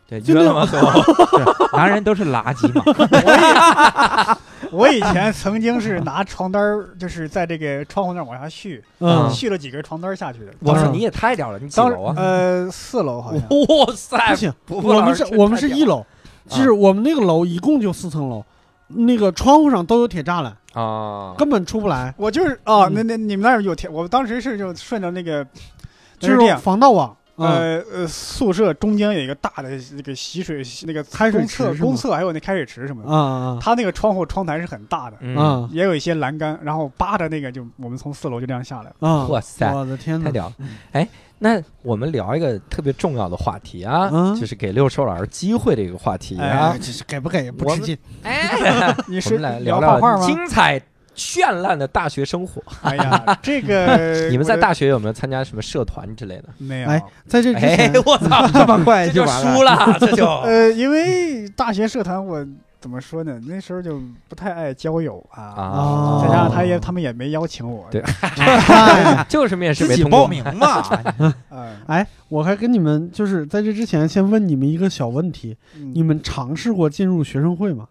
对，就那约了吗？最后 男人都是垃圾嘛。我以前曾经是拿床单儿，就是在这个窗户那儿往下续，嗯嗯续了几根床单儿下去的。嗯我说你也太屌了，你几当楼啊？呃，四楼好像。哇塞，行，不行我们老师是我们太屌是一楼，就是我们那个楼一共就四层楼，那个窗户上都有铁栅栏，啊，根本出不来，我就是哦，嗯那那你们那儿有铁，我当时是就顺着那个，就是这样。防盗网。嗯呃呃，宿舍中间有一个大的那个洗水那个开水公厕池公厕还有那开水池什么的，啊啊它那个窗户窗台是很大的，嗯，啊也有一些栏杆，然后扒着那个就我们从四楼就这样下来了。啊！哇塞我的天哪！太屌！哎，那我们聊一个特别重要的话题啊，嗯就是给六兽老师机会的一个话题啊哎。这是给不给不吃劲。哎，你是我们来聊聊画画吗？聊精彩绚烂的大学生活。哎呀，这个 你们在大学有没有参加什么社团之类的？没有？哎，在这之哎前，，我操，这么快就输了，这就呃，因为大学社团我怎么说呢？那时候就不太爱交友啊，啊，再加上他也他们也没邀请我。对哎就是面试没通过报名嘛，嗯，哎，我还跟你们就是在这之前先问你们一个小问题：嗯你们尝试过进入学生会吗？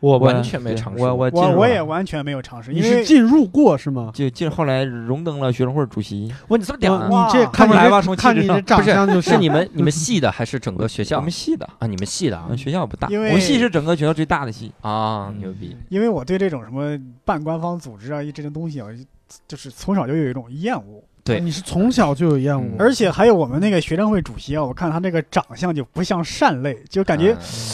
我完全没尝试过。我我我我也完全没有尝试，你是因为进入过是吗？就进后来荣登了学生会主席，我你这么屌啊，你这看不来吧看你这长相就是你们你们系的还是整个学校我们系的，啊？你们系的啊嗯学校不大，因为我们系是整个学校最大的系。啊，嗯牛逼！因为我对这种什么半官方组织啊，这些东西啊，就是从小就有一种厌恶，对。你是从小就有厌恶。嗯，而且还有我们那个学生会主席啊，我看他这个长相就不像善类，就感觉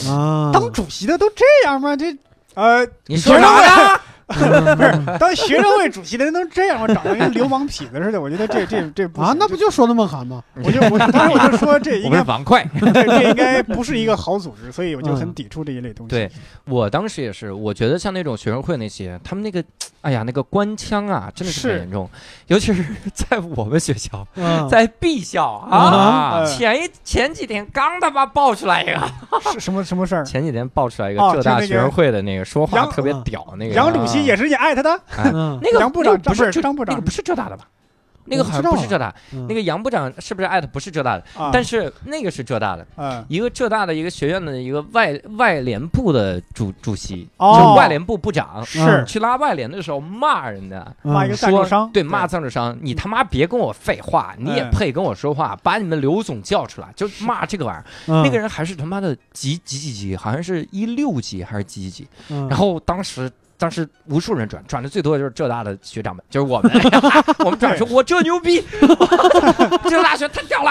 啊啊，当主席的都这样吗？这呃，你说啥呢？不是当学生会主席的人能这样吗？长得跟流氓痞子似的，我觉得这这这不啊，那不就说那么喊吗？我就我当时我就说这应该是王快，这这应该不是一个好组织，所以我就很嗯。抵触这一类东西。对我当时也是，我觉得像那种学生会那些，他们那个，哎呀，那个官腔啊，真的是很是。严重，尤其是在我们学校，嗯，在 B 校啊，啊前一前几天刚他妈爆出来一个，是什么什么事儿？前几天爆出来一个哦浙大学生会的那个说话特别屌那个。杨主席也是你艾特的？嗯。那个杨部长不是是张部长那个不是浙大的吧？那个好像不是浙大，嗯。那个杨部长是不是艾特不是浙大的？啊，但是那个是浙大的，嗯。一个浙大的一个学院的一个外外联部的主主席，哦。就外联部部长，是。去拉外联的时候骂人家，骂一个赞助商，对骂赞助商，你他妈别跟我废话，你也嗯配跟我说话？把你们刘总叫出来，就骂这个玩意儿。嗯。那个人还是他妈的几几几级，好像是一六级还是几几级？嗯。然后当时。当时无数人转，转的最多的就是浙大的学长们，就是我们，我们转说，我这牛逼，这个大学太屌了。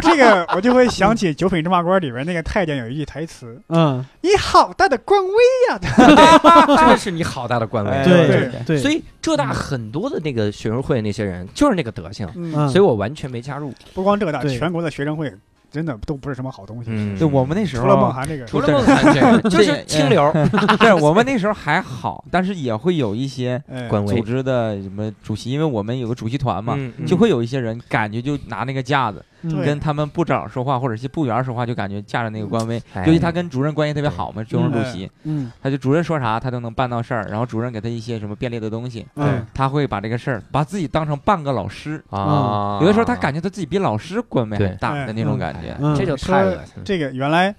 这个我就会想起《九品芝麻官》里边那个太监有一句台词嗯，：“你好大的官威呀真的是你好大的官威。哎对对对，所以浙大很多的那个学生会那些人就是那个德行！”，所以我完全没加入。不光浙大，全国的学生会真的都不是什么好东西。嗯。对我们那时候除了梦候，涵这个，除了梦涵这个，就是清流。对我们那时候还好，但是也会有一些组织的什么主席，因为我们有个主席团嘛，嗯就会有一些人感觉就拿那个架子嗯对。跟他们部长说话，或者是部员说话，就感觉架着那个官威。哎。尤其他跟主任关系特别好嘛，学生主席，嗯。他就主任说啥他都能办到事儿，然后主任给他一些什么便利的东西，嗯。他会把这个事儿把自己当成半个老师。啊，有的时候他感觉他自己比老师官威还对。大的那种感觉。嗯。这就太恶心了。这个原来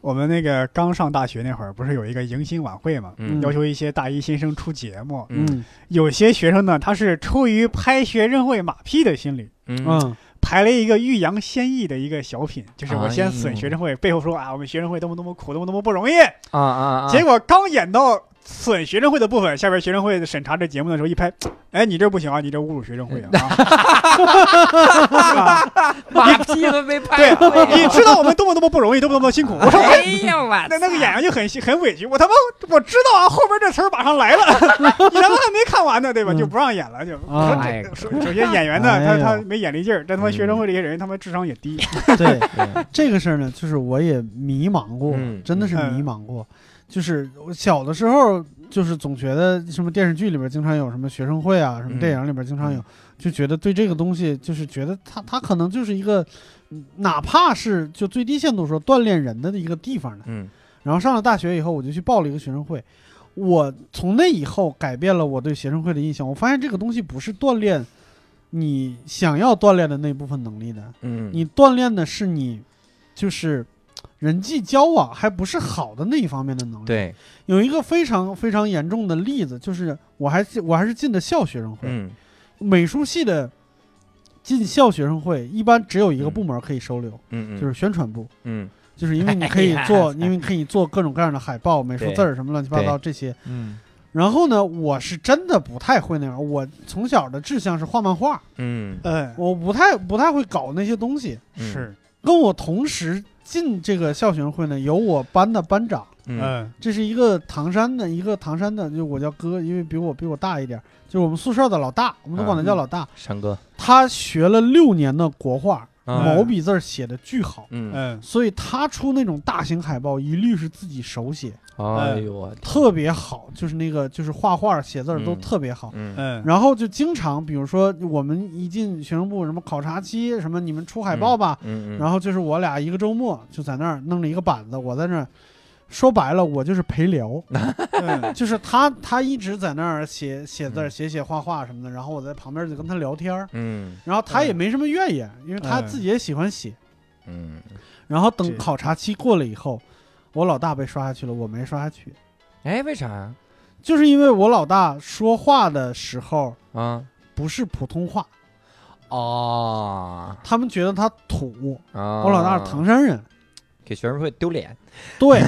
我们那个刚上大学那会儿，不是有一个迎新晚会嘛？嗯。要求一些大一新生出节目，嗯。有些学生呢，他是出于拍学生会马屁的心理，嗯。嗯排了一个欲扬先抑的一个小品，就是我先哎损学生会，背后说啊，我们学生会多么多么苦，多么多么不容易。啊啊啊！结果刚演到损学生会的部分，下边学生会审查这节目的时候一拍，哎，你这不行啊，你这侮辱学生会啊！啊 马屁都没拍对。你知道我们多么多么不容易，多么多么辛苦。我说哎呀我那那个演员就很很委屈，我他妈我知道啊，后边这词儿马上来了，你他妈还没看完呢，对吧？嗯。就不让演了，就。首首先演员呢，他他没眼力劲儿，但他妈学生会这些人他妈智商也低，对，对。这个事儿呢，就是我也迷茫过，嗯。真的是迷茫过。就是我小的时候，就是总觉得什么电视剧里边经常有什么学生会啊，什么电影里边经常有，就觉得对这个东西，就是觉得它它可能就是一个，嗯哪怕是就最低限度说锻炼人的一个地方呢。嗯然后上了大学以后，我就去报了一个学生会。我从那以后改变了我对学生会的印象。我发现这个东西不是锻炼你想要锻炼的那部分能力的，嗯，你锻炼的是你就是人际交往还不是好的那一方面的能力。，对，有一个非常非常严重的例子，就是我还是我还是进的校学生会，嗯。美术系的进校学生会一般只有一个部门可以收留，嗯嗯，就是宣传部。嗯。就是因为你可以 做，哎因为可以做各种各样的海报、美术字儿什么乱七八糟这些。嗯。然后呢，我是真的不太会那样。我从小的志向是画漫画，嗯。哎，我不太不太会搞那些东西。嗯。是，跟我同时进这个校学生会呢，有我班的班长，嗯。嗯这是一个唐山的一个唐山的，就我叫哥，因为比我比我大一点，就是我们宿舍的老大，我们都管他叫老大。山哥，他学了六年的国画，嗯毛笔字儿写的巨好。嗯，嗯。所以他出那种大型海报，一律是自己手写，哎呦我，特别好，就是那个就是画画写字儿都嗯。特别好。嗯。嗯，然后就经常，比如说我们一进学生部，什么考察期，什么你们出海报吧，嗯嗯，然后就是我俩一个周末就在那儿弄了一个板子，我在那儿说白了，我就是陪聊，嗯就是他他一直在那儿写写字写写画画什么的，然后我在旁边就跟他聊天儿，嗯然后他也没什么怨言，因为他嗯自己也喜欢写。嗯，然后等考察期过了以后，我老大被刷下去了，我没刷下去，哎，为啥呀？就是因为我老大说话的时候啊不是普通话，哦，他们觉得他土。啊我老大是唐山人，给学生会丢脸对，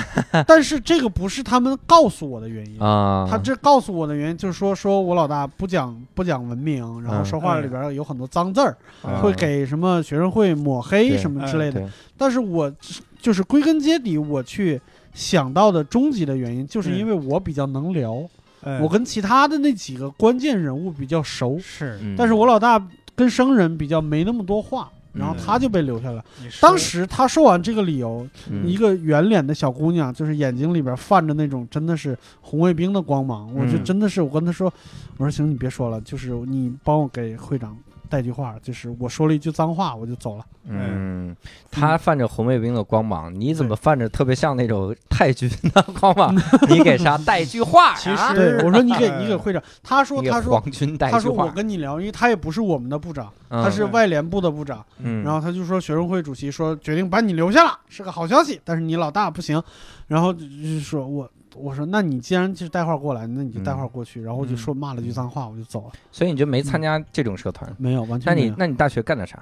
但是这个不是他们告诉我的原因。啊他这告诉我的原因就是说，说我老大不讲不讲文明，然后嗯说话里边有很多脏字儿，嗯会给什么学生会抹黑什么之类的。对但是我就是归根结底，我去想到的终极的原因，就是嗯因为我比较能聊，嗯我跟其他的那几个关键人物比较熟，是嗯但是我老大跟生人比较没那么多话，然后嗯他就被留下了。当时他说完这个理由，嗯一个圆脸的小姑娘，就是眼睛里边泛着那种真的是红卫兵的光芒，我就嗯真的是我跟他说，我说行，你别说了，就是你帮我给会长带句话，就是我说了一句脏话，我就走了。嗯，他泛着红卫兵的光芒，你怎么泛着特别像那种太君的光芒？你给啥带句话其啊？实对，我说你给呃你给会长，他说他说皇军带他说我，跟你聊，因为他也不是我们的部长，嗯他是外联部的部长，嗯，然后他就说学生会主席说决定把你留下了，是个好消息，但是你老大不行，然后就是说我。我说，那你既然就是带话过来，那你就带话过去。然后我就说骂了句脏话，我就走了。所以你就没参加这种社团。没有，完全没有。你那你大学干的啥？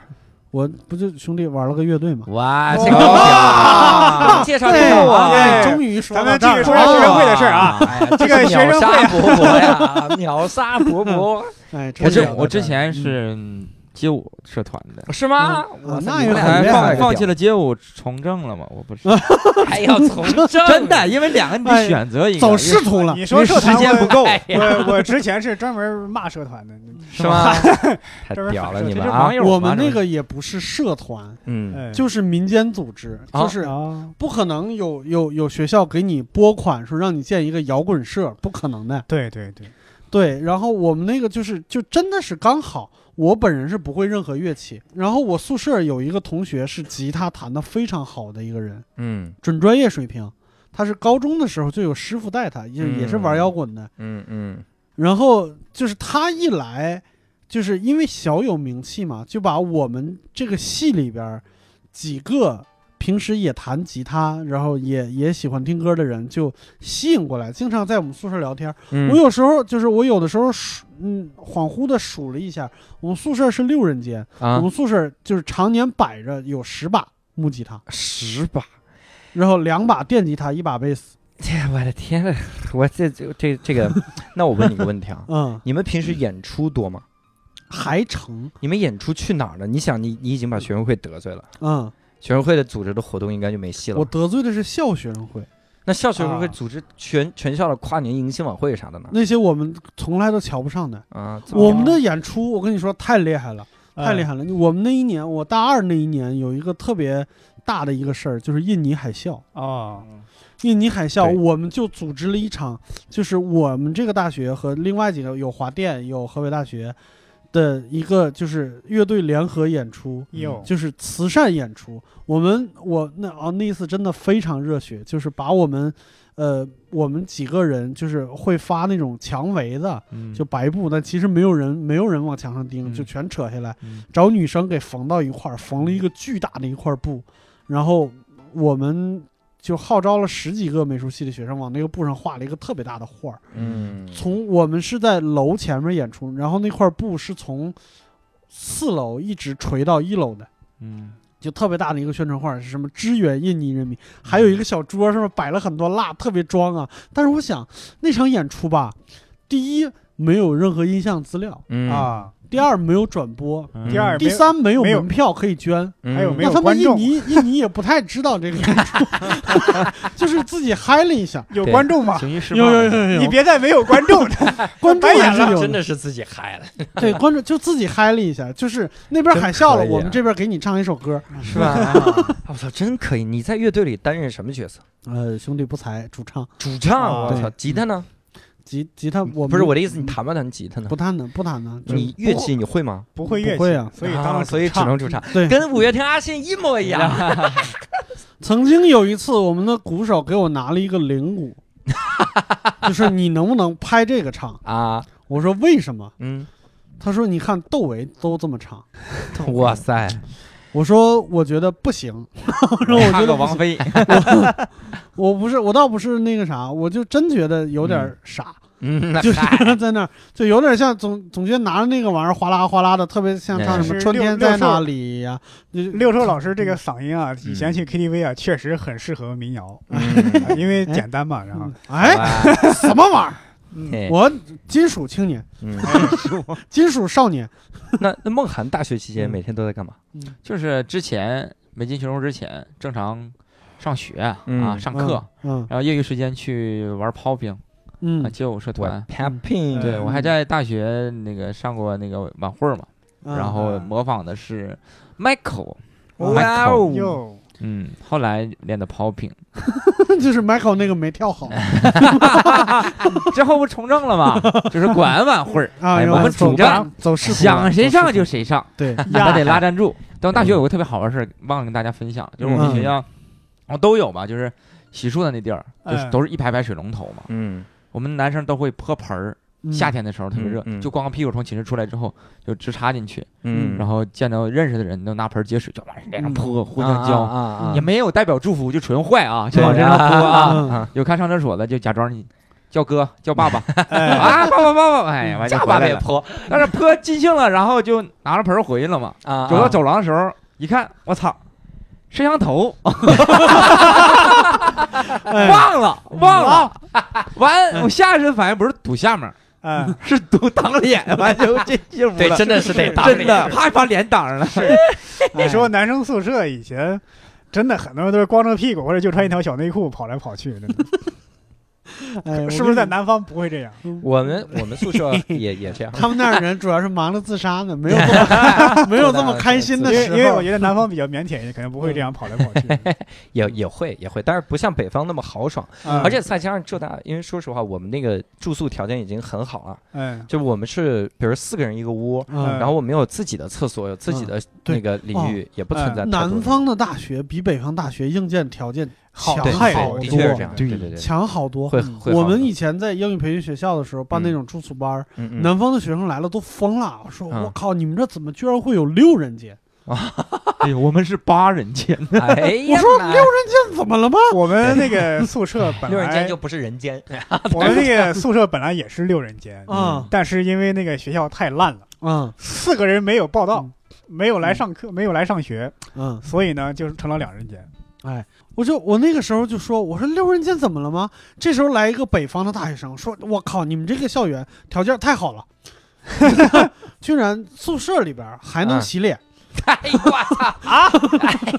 我不就兄弟玩了个乐队吗？哇，这哦个屌！介绍介绍啊！哎终于说咱到这儿了们继续说下学生会的事儿啊。哎呀，这个是学生会秒杀伯伯呀，秒杀伯伯 哎，我之我之前是街舞社团的，是吗？我那也你们俩很厉害放放放弃了街舞从政了嘛？我不是。还要从政，真的，因为两个你选择一个，走仕途了。你说社团时间不够。哎呀。我我之前是专门骂社团的，是吗？太屌了你们啊。我们那个也不是社团，嗯。哎。就是民间组织，啊。就是啊，不可能有有有学校给你拨款说让你建一个摇滚社，不可能的。对对对，对，然后我们那个就是就真的是刚好，我本人是不会任何乐器，然后我宿舍有一个同学是吉他弹得非常好的一个人，嗯准专业水平。他是高中的时候就有师傅带他，也嗯也是玩摇滚的。嗯嗯然后就是他一来，就是因为小有名气嘛，就把我们这个系里边几个平时也弹吉他，然后也也喜欢听歌的人就吸引过来，经常在我们宿舍聊天。嗯，我有时候就是我有的时候数，嗯，恍惚的数了一下，我们宿舍是六人间，我啊们宿舍就是常年摆着有十把木吉他，十把，然后两把电吉他，一把贝斯。这我的天呐，我这这这这个，那我问你个问题啊，嗯，你们平时演出多吗？还成。你们演出去哪儿了？你想你，你已经把学生会得罪了，嗯，学生会的组织的活动应该就没戏了我。得罪的是校学生会。那校学生会啊组织全全校的跨年迎新晚会啥的呢？那些我们从来都瞧不上的。啊，我们的演出，我跟你说太厉害了，太厉害，害了。我们那一年，我大二那一年有一个特别大的一个事儿，就是印尼海啸。啊，印尼海啸，我们就组织了一场，就是我们这个大学和另外几个有华电、有河北大学的一个就是乐队联合演出，有。就是慈善演出。我们我那啊那一次真的非常热血，就是把我们呃我们几个人就是会发那种墙围的，嗯。就白布，但其实没有人没有人往墙上钉，嗯。就全扯下来，嗯。找女生给缝到一块儿，缝了一个巨大的一块布，然后我们就号召了十几个美术系的学生往那个布上画了一个特别大的画儿。嗯，从我们是在楼前面演出，然后那块布是从四楼一直垂到一楼的。嗯就特别大的一个宣传画，是什么支援印尼人民，还有一个小桌上面摆了很多蜡，特别装啊。但是我想那场演出吧，第一没有任何音像资料，嗯，啊，第二没有转播，嗯第二第三没有门票可以捐。嗯还有没那他们观众印尼印尼也不太知道这个 演出，就是自己嗨了一下。有观众吗？有有有有有，你别再没有观众，观众白演了还是有真的是自己嗨了，对观众就自己嗨了一下，就是那边真海啸了，啊我们这边给你唱一首歌。是吧？啊我操，真可以！你在乐队里担任什么角色？呃，兄弟不才，主唱，主唱，啊我操，对吉他呢？吉吉他我不是我的意思，你弹不弹吉他呢不？弹的不弹呢，你乐器你会吗？不会乐器，不会啊所以当了啊所以只能主唱，对跟五月天阿信一模一样。曾经有一次，我们的鼓手给我拿了一个铃鼓，就是你能不能拍这个唱？啊，我说为什么？嗯，他说你看窦唯都这么唱。哇塞，我说我觉得不行，我说我觉得王菲，我不是我倒不是那个啥，我就真觉得有点傻，嗯，那就是 在那儿就有点像总总觉得拿着那个玩意儿哗啦哗啦的，特别像唱什么春天在哪里呀、就六兽老师这个嗓音啊，以前去 KTV 啊，确实很适合民谣，因为简单嘛，然后嗯哎，哎，什么玩意儿？嘿。我金属青年，嗯，金属少年，那那梦涵大学期间嗯。每天都在干嘛？就是之前没进学生之前，正常上学嗯。啊，上课，嗯。然后业余时间去玩 popping 啊，嗯街舞社团。p a p p i n g 对，嗯我还在大学那个上过那个晚会嘛，嗯，然后模仿的是 Michael，哇哦。哟，嗯，后来练的 popping，就是 Michael 那个没跳好。之后不从政了吗？就是管晚会儿，我们主办走势想谁上就谁上，对，那得拉赞助。但大学有个特别好玩的事儿，忘了跟大家分享，就是我们嗯。学校，哦都有嘛，就是洗漱的那地儿，就是嗯都是一排排水龙头嘛。嗯，我们男生都会泼盆儿，嗯。夏天的时候特别热嗯，嗯。就光个屁股从寝室出来之后就直插进去，嗯，然后见到认识的人都拿盆接水就往脸上泼，互相啊浇，啊啊，也没有代表祝福，就纯坏啊，就 对往身上泼啊。有看上厕所的就假装你叫哥叫爸爸。哎，啊，爸爸爸爸，哎呀，完就架回来了。把也泼。但是泼尽兴了，然后就拿着盆回去了嘛。啊，走到走廊的时候，一看，我操，摄像头。哎忘了忘了，完我下意识反应不是堵下面，嗯，是堵挡脸，完就进进屋对，真的是得挡真的，脸啪把脸挡上了。你说男生宿舍以前真的很多人都是光着屁股或者就穿一条小内裤跑来跑去，真的，哎，是不是在南方不会这样？我们我们宿舍 也也这样，他们那儿人主要是忙着自杀呢，没有这么 没有这么开心的时因为因为我。觉得南方比较腼腆，可能不会这样跑来跑去。也也会也会，但是不像北方那么豪爽，嗯而且再加上浙大，因为说实话，我们那个住宿条件已经很好了，嗯，就我们是比如四个人一个屋，嗯然后我们有自己的厕所，有自己的那个领域，也不存在南方的大学比北方大学硬件条件好强好多的确是这样，对对对，强好多。会嗯会我们以前在英语培训学校的时候办那种住宿班南方的学生来了都疯了，说嗯我靠，你们这怎么居然会有六人间？哎呦，我们是八人间，哎呀 我说六人间怎么了吗？我们那个 宿舍本六人间来就不是人间，我们那个宿舍本来也是六人间，嗯但是因为那个学校太烂了，嗯四个人没有报到嗯，没有来上课，没有来上学，嗯，所以呢，就成了两人间。哎，我就我那个时候就说，我说六人间怎么了吗？这时候来一个北方的大学生说，我靠，你们这个校园条件太好了，居然宿舍里边还能嗯洗脸。哎呦我操！啊，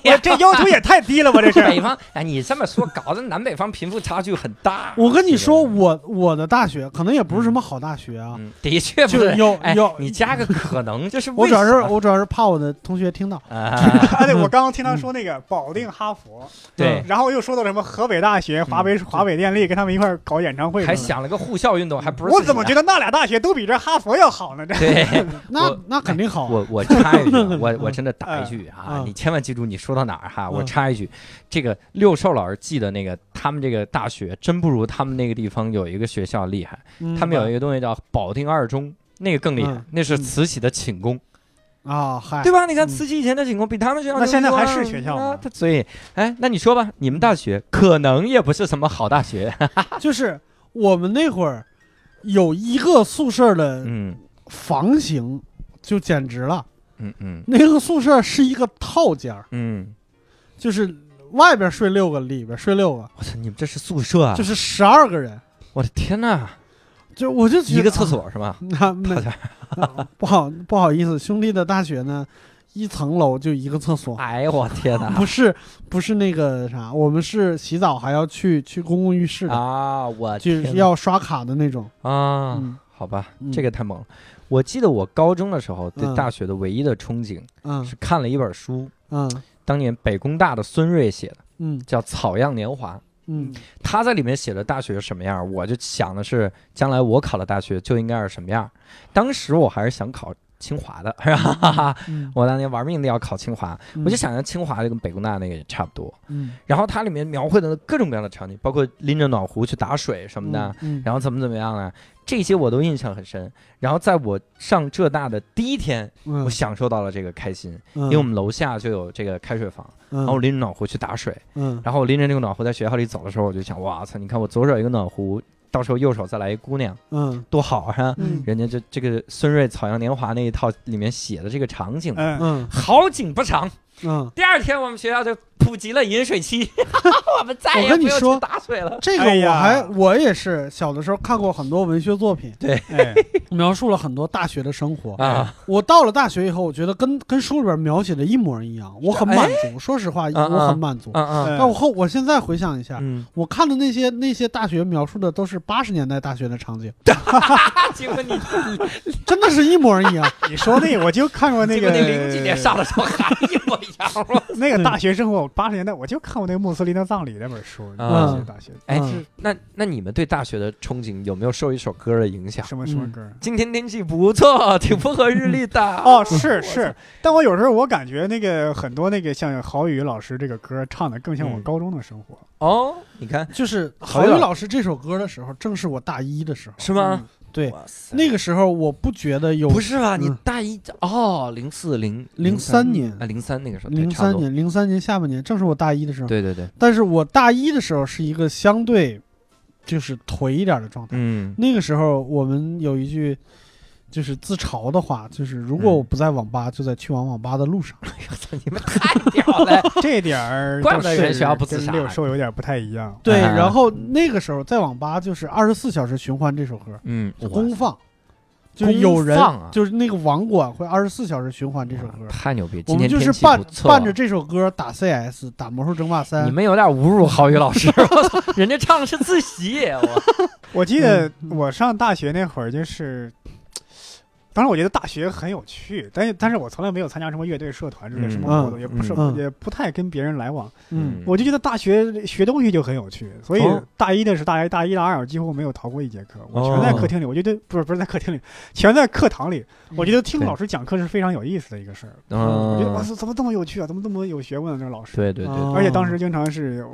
我这要求也太低了吧？这是北方，哎，你这么说，搞得南北方贫富差距很大。我跟你说，我我的大学可能也不是什么好大学啊，嗯，的确不。就是有哎有，你加个可能，就是我主要是我主要是怕我的同学听到。啊，啊，对，我刚刚听他说那个保定、哈佛，对，然后又说到什么河北大学、华北华北电力跟他们一块搞演唱会，还。想了个护校运动，还不是我怎么觉得那俩大学都比这哈佛要好呢？这对，那那肯定好啊。我我插一句啊，我我真的打一句啊，嗯。你千万记住，你说到哪儿哈，我嗯。插一句，这个六兽老师记得那个，他们这个大学真不如他们那个地方有一个学校厉害，嗯他们有一个东西叫保定二中。那个更厉害嗯，那是慈禧的寝宫，啊，嗨，对吧？你看嗯。慈禧以前的寝宫比他们学校那现在还是学校吗所以，哎，那你说吧，你们大学可能也不是什么好大学，就是我们那会儿有一个宿舍的嗯。房型就简直了，嗯嗯那个宿舍是一个套间儿，嗯，就是外边睡六个，里边睡六个，我操，你们这是宿舍啊？就是十二个人。我的天呐，就我就觉得一个厕所是吧？那那套间啊不好不好意思，兄弟的大学呢，一层楼就一个厕所，哎呦我天哪！不是不是那个啥，我们是洗澡还要去去公共浴室的，啊，我就是要刷卡的那种。啊，嗯好吧，嗯这个太猛了。我记得我高中的时候对嗯。大学的唯一的憧憬嗯。是看了一本书，嗯。当年北工大的孙瑞写的，嗯。叫《草样年华》。嗯。他在里面写的大学什么样，我就想的是将来我考了大学就应该是什么样。当时我还是想考清华的，是吧？嗯我当年玩命的要考清华，嗯。我就想着清华就跟北工大那个也差不多。嗯。然后它里面描绘的各种各样的场景，包括拎着暖壶去打水什么的，嗯，然后怎么怎么样啊，这些我都印象很深。然后在我上浙大的第一天，嗯。我享受到了这个开心，嗯。因为我们楼下就有这个开水房，嗯。然后我拎着暖壶去打水，嗯。然后我拎着那个暖壶在学校里走的时候，我就想，哇操，你看我左手一个暖壶，到时候右手再来一姑娘，嗯多好啊！嗯人家这这个孙瑞《草样年华》那一套里面写的这个场景，嗯，嗯好景不长。嗯，第二天我们学校就普及了饮水机，我们再我也不用跟你说去打水了。这个哎呀我还我也是小的时候看过很多文学作品，哎，描述了很多大学的生活。啊，我到了大学以后，我觉得跟跟书里边描写的一模一样，我很满足。说实话，嗯我很满足。嗯嗯但我后我现在回想一下，嗯，我看的那些那些大学描述的都是八十年代大学的场景，结果你真的是一模一样。你说那个，我就看过那个结果你零几年上的时候还一模一样吗？那个大学生活，八十年代我就看过那个穆斯林的葬礼那本书，啊大学哎嗯，那那你们对大学的憧憬有没有受一首歌的影响？什么什么歌？今天天气不错，挺风和日丽的。哦，是是，但我有时候我感觉那个很多那个像郝宇老师这个歌唱的更像我嗯高中的生活，哦，你看就是郝宇老师这首歌的时候，正是我大一的时候。是吗？对，那个时候我不觉得有不是吧？你嗯大一哦，零四零零三年啊，零三那个时候，零三年，零三年下半年，正是我大一的时候。对对对，但是我大一的时候是一个相对就是颓一点的状态。嗯，那个时候我们有一句就是自嘲的话，就是如果嗯我不在网吧，就在去往网吧的路上。我操，你们太屌了！这点儿怪不得倒是人学校不自杀跟六兽有点不太一样。对，啊然后那个时候在网吧就是二十四小时循环这首歌，嗯，公放，就是有人就是那个网管会二十四小时循环这首歌。太牛逼！我们就是伴伴着这首歌打 CS，打魔兽争霸三。你们有点侮辱郝宇老师，人家唱的是自习，我 我记得嗯我上大学那会儿就是。当然我觉得大学很有趣，但是但是我从来没有参加什么乐队、社团之类什么活动，嗯也不是、嗯也不太跟别人来往。嗯我就觉得大学学东西就很有趣，所以哦大一的是大一、大一、大二，我几乎没有逃过一节课，我全在哦客厅里。我觉得不是不是在客厅里，全在课堂里。我觉得听老师讲课是非常有意思的一个事儿。嗯我觉得哇嗯，塞，怎么这么有趣啊？怎么这么有学问啊？这个老师。对对对，哦而且当时经常是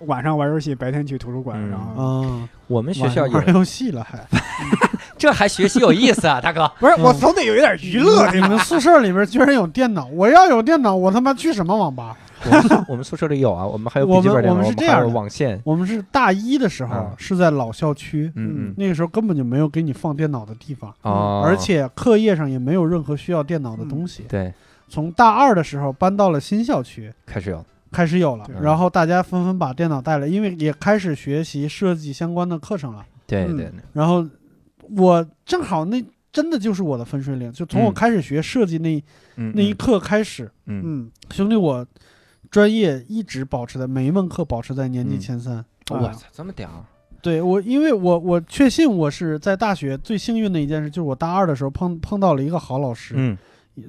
晚上玩游戏，白天去图书馆，嗯然后啊，我们学校玩游戏了还。这还学习有意思啊，大哥。不是我嗯总得有一点娱乐？你们宿舍里边居然有电脑，我要有电脑，我他妈去什么网吧？我们宿我们宿舍里有啊，我们还有笔记本电脑，我们是这还有样的网线。我们是大一的时候嗯是在老校区，嗯嗯，那个时候根本就没有给你放电脑的地方，哦，而且课业上也没有任何需要电脑的东西。对，从大二的时候搬到了新校区，开始有，开始有了，然后大家纷纷把电脑带来，因为也开始学习设计相关的课程了。对对对，然后我正好那真的就是我的分水岭，就从我嗯。开始学设计那嗯那一刻开始，嗯。嗯，兄弟，我专业一直保持在每一门课保持在年级嗯前三。嗯，我操，这么屌，对我，因为我我确信我是在大学最幸运的一件事，就是我大二的时候碰碰到了一个好老师，嗯，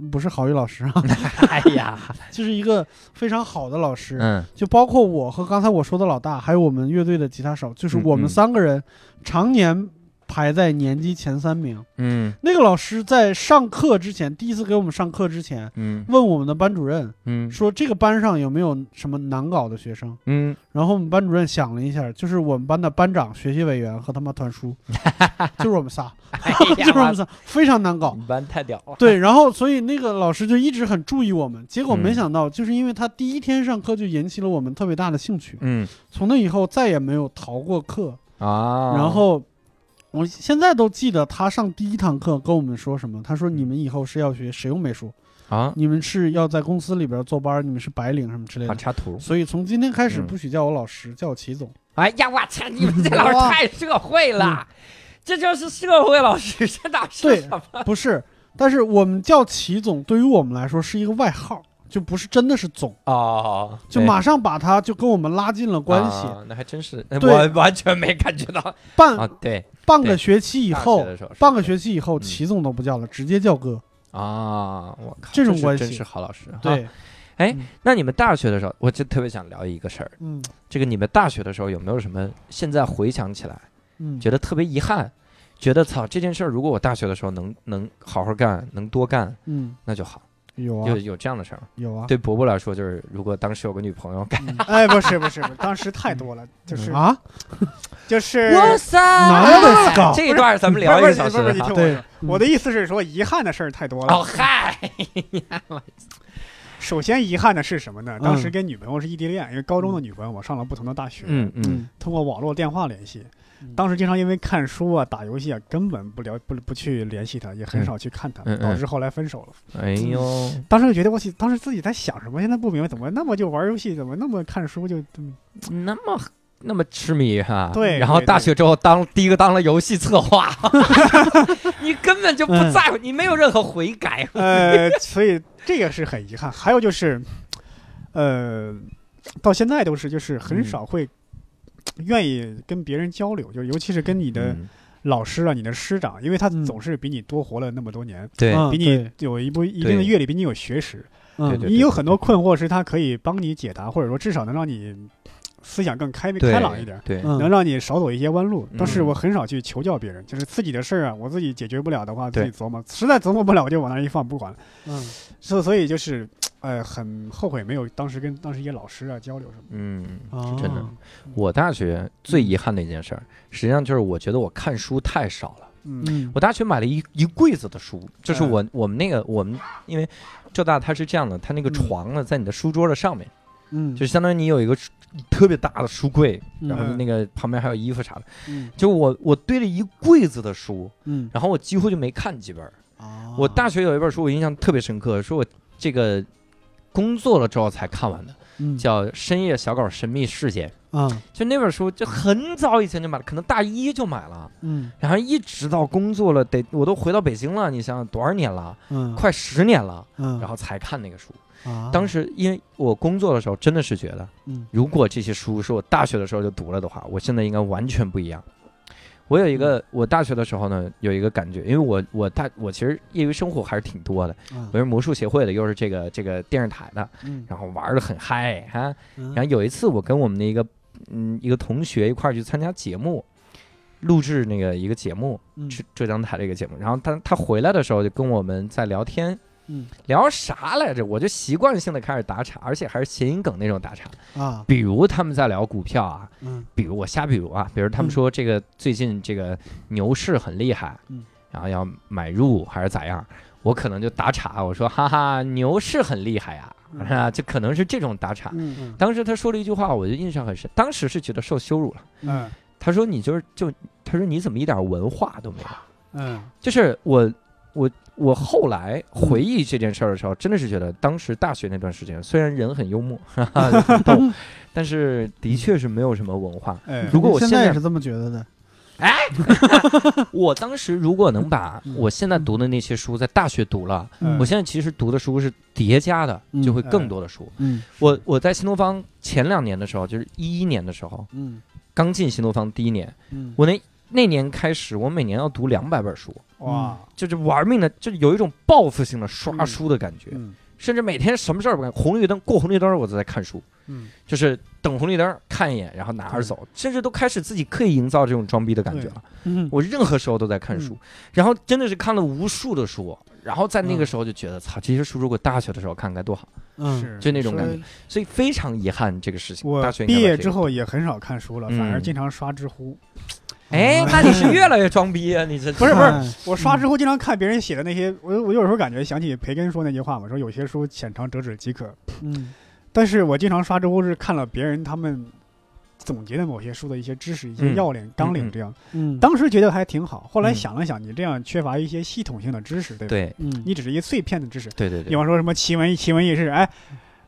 不是郝宇老师啊，哎呀，就是一个非常好的老师。嗯。就包括我和刚才我说的老大，还有我们乐队的吉他手，就是我们三个人常年排在年级前三名。嗯。那个老师在上课之前，第一次给我们上课之前，嗯。问我们的班主任嗯。说这个班上有没有什么难搞的学生。嗯，然后我们班主任想了一下，就是我们班的班长、学习委员和他妈团书，就是我们仨，哎 就是我们，仨，非常难搞。你。班太屌了，对，然后所以那个老师就一直很注意我们，结果嗯没想到，就是因为他第一天上课就引起了我们特别大的兴趣，嗯。从那以后再也没有逃过课。啊，然后我现在都记得他上第一堂课跟我们说什么，他说你们以后是要学实用美术，啊，你们是要在公司里边坐班，你们是白领什么之类的。插图，所以从今天开始嗯。不许叫我老师，叫我齐总。哎呀，我操，你们这老师太社会了，这就是社会老师，这哪是对什么？不是，但是我们叫齐总，对于我们来说是一个外号，就不是真的是总，哦，就马上把他就跟我们拉近了关系。啊那还真是，对。我完全没感觉到。半、啊，对，半个学期以后，半个学期以后，嗯。齐总都不叫了，直接叫哥。啊，我靠，这种关系真是好老师。哈，对，哎嗯，那你们大学的时候，我就特别想聊一个事儿，嗯。这个你们大学的时候有没有什么现在回想起来嗯，觉得特别遗憾，觉得操这件事儿，如果我大学的时候能能好好干，能多干，嗯，那就好。有啊。有有这样的事儿。有啊，对伯伯来说，就是如果当时有个女朋友，干哎，不是不是，不是当时太多了，就是啊，就是塞哪有这一段咱们聊一个小时不是不是，你听我说，我的意思是说，遗憾的事儿太多了。哦嗨，首先遗憾的是什么呢？当时嗯。跟女朋友是异地恋，因为高中的女朋友我上了不同的大学，嗯嗯，通过网络电话联系。嗯当时经常因为看书啊、打游戏啊，根本不聊不不去联系他，也很少去看他，嗯嗯导致后来分手了。哎呦，当时就觉得我去，当时自己在想什么，现在不明白，怎么那么就玩游戏，怎么那么看书就嗯那么那么痴迷哈。对然后大学之后当第一个当了游戏策划，你根本就不嗯在乎，你没有任何悔改。呃，所以这个是很遗憾。还有就是，呃，到现在都是就是很少会愿意跟别人交流，就尤其是跟你的嗯老师啊、你的师长，因为他嗯总是比你多活了那么多年，对嗯比你有一部一定的阅历，比你有学识，嗯对对你有很多困惑是他可以帮你解答，或者说至少能让你思想更开对开朗一点。对，嗯能让你少走一些弯路，但是嗯我很少去求教别人，就是自己的事儿啊，我自己解决不了的话，自己琢磨，实在琢磨不了，我就往那儿一放，不管了。嗯所所以就是，呃，很后悔没有当时跟当时一些老师啊交流什么嗯，哦真的。我大学最遗憾的一件事儿，实际上就是我觉得我看书太少了。嗯。嗯。我大学买了一一柜子的书，就是嗯我我们那个我们因为浙大它是这样的，它那个嗯。床呢在你的书桌的上面，嗯，就相当于你有一个特别大的书柜，嗯然后那个旁边还有衣服啥的。嗯。就我我堆了一柜子的书，嗯，然后我几乎就没看几本儿。啊我大学有一本书我印象特别深刻，说我这个工作了之后才看完的，嗯。叫《深夜小狗神秘事件》。啊。就那本书，就很早以前就买了，可能大一就买了，嗯。然后一直到工作了，得我都回到北京了，你想想多少年了，嗯，快十年了，嗯，然后才看那个书。啊。当时因为我工作的时候，真的是觉得，嗯。如果这些书是我大学的时候就读了的话，我现在应该完全不一样。我有一嗯个，我大学的时候呢，有一个感觉，因为我我大我其实业余生活还是挺多的，嗯我是魔术协会的，又是这个这个电视台的，嗯然后玩的很嗨哈。嗯然后有一次，我跟我们的一个嗯一个同学一块儿去参加节目，录制那个一个节目，嗯浙浙江台的一个节目。然后他他回来的时候就跟我们在聊天，嗯聊啥来着？我就习惯性的开始打岔，而且还是谐音梗那种打岔。啊比如他们在聊股票啊，嗯比如我瞎比如啊，比如他们说这个最近这个牛市很厉害，嗯然后要买入还是咋样？我可能就打岔，我说哈哈，牛市很厉害呀、嗯啊，就可能是这种打岔。嗯当时他说了一句话，我就印象很深。当时是觉得受羞辱了。嗯他说：“你就是就，他说你怎么一点文化都没有？嗯就是我我我后来回忆这件事儿的时候，真的是觉得当时大学那段时间，虽然人很幽默，哈哈，很逗，但是的确是没有什么文化。哎如果我现现在也是这么觉得的，我当时如果能把嗯。我现在读的那些书在大学读了，嗯。我现在其实读的书是叠加的，嗯。就会更多的书。嗯。我我在新东方前两年的时候，就是一一年的时候，嗯。刚进新东方第一年，嗯。我那那年开始，我每年要读两百本书，哇，就是玩命的，就是有一种报复性的刷嗯书的感觉，嗯。甚至每天什么事儿不干，红绿灯过红绿灯我都在看书，嗯，就是等红绿灯看一眼，然后拿着走，甚至都开始自己刻意营造这种装逼的感觉了。嗯。我任何时候都在看书，然后真的是看了无数的书，然后在那个时候就觉得，操，这些书如果大学的时候看该多好，嗯。就那种感觉。所以非常遗憾这个事情。我大学毕业之后也很少看书了，嗯反而经常刷知乎。哎，那你是越来越装逼啊！你这不是 不是，哎我刷知乎经常看别人写的那些，我我有时候感觉想起培根说那句话嘛，说有些书浅尝辄止即可。嗯但是我经常刷知乎是看了别人他们总结的某些书的一些知识、一些嗯要领、纲领嗯这样。嗯当时觉得还挺好，后来嗯想了想，你这样缺乏一些系统性的知识，对吧？对嗯你只是一碎片的知识。对对对，比方说什么奇闻奇闻异事，哎，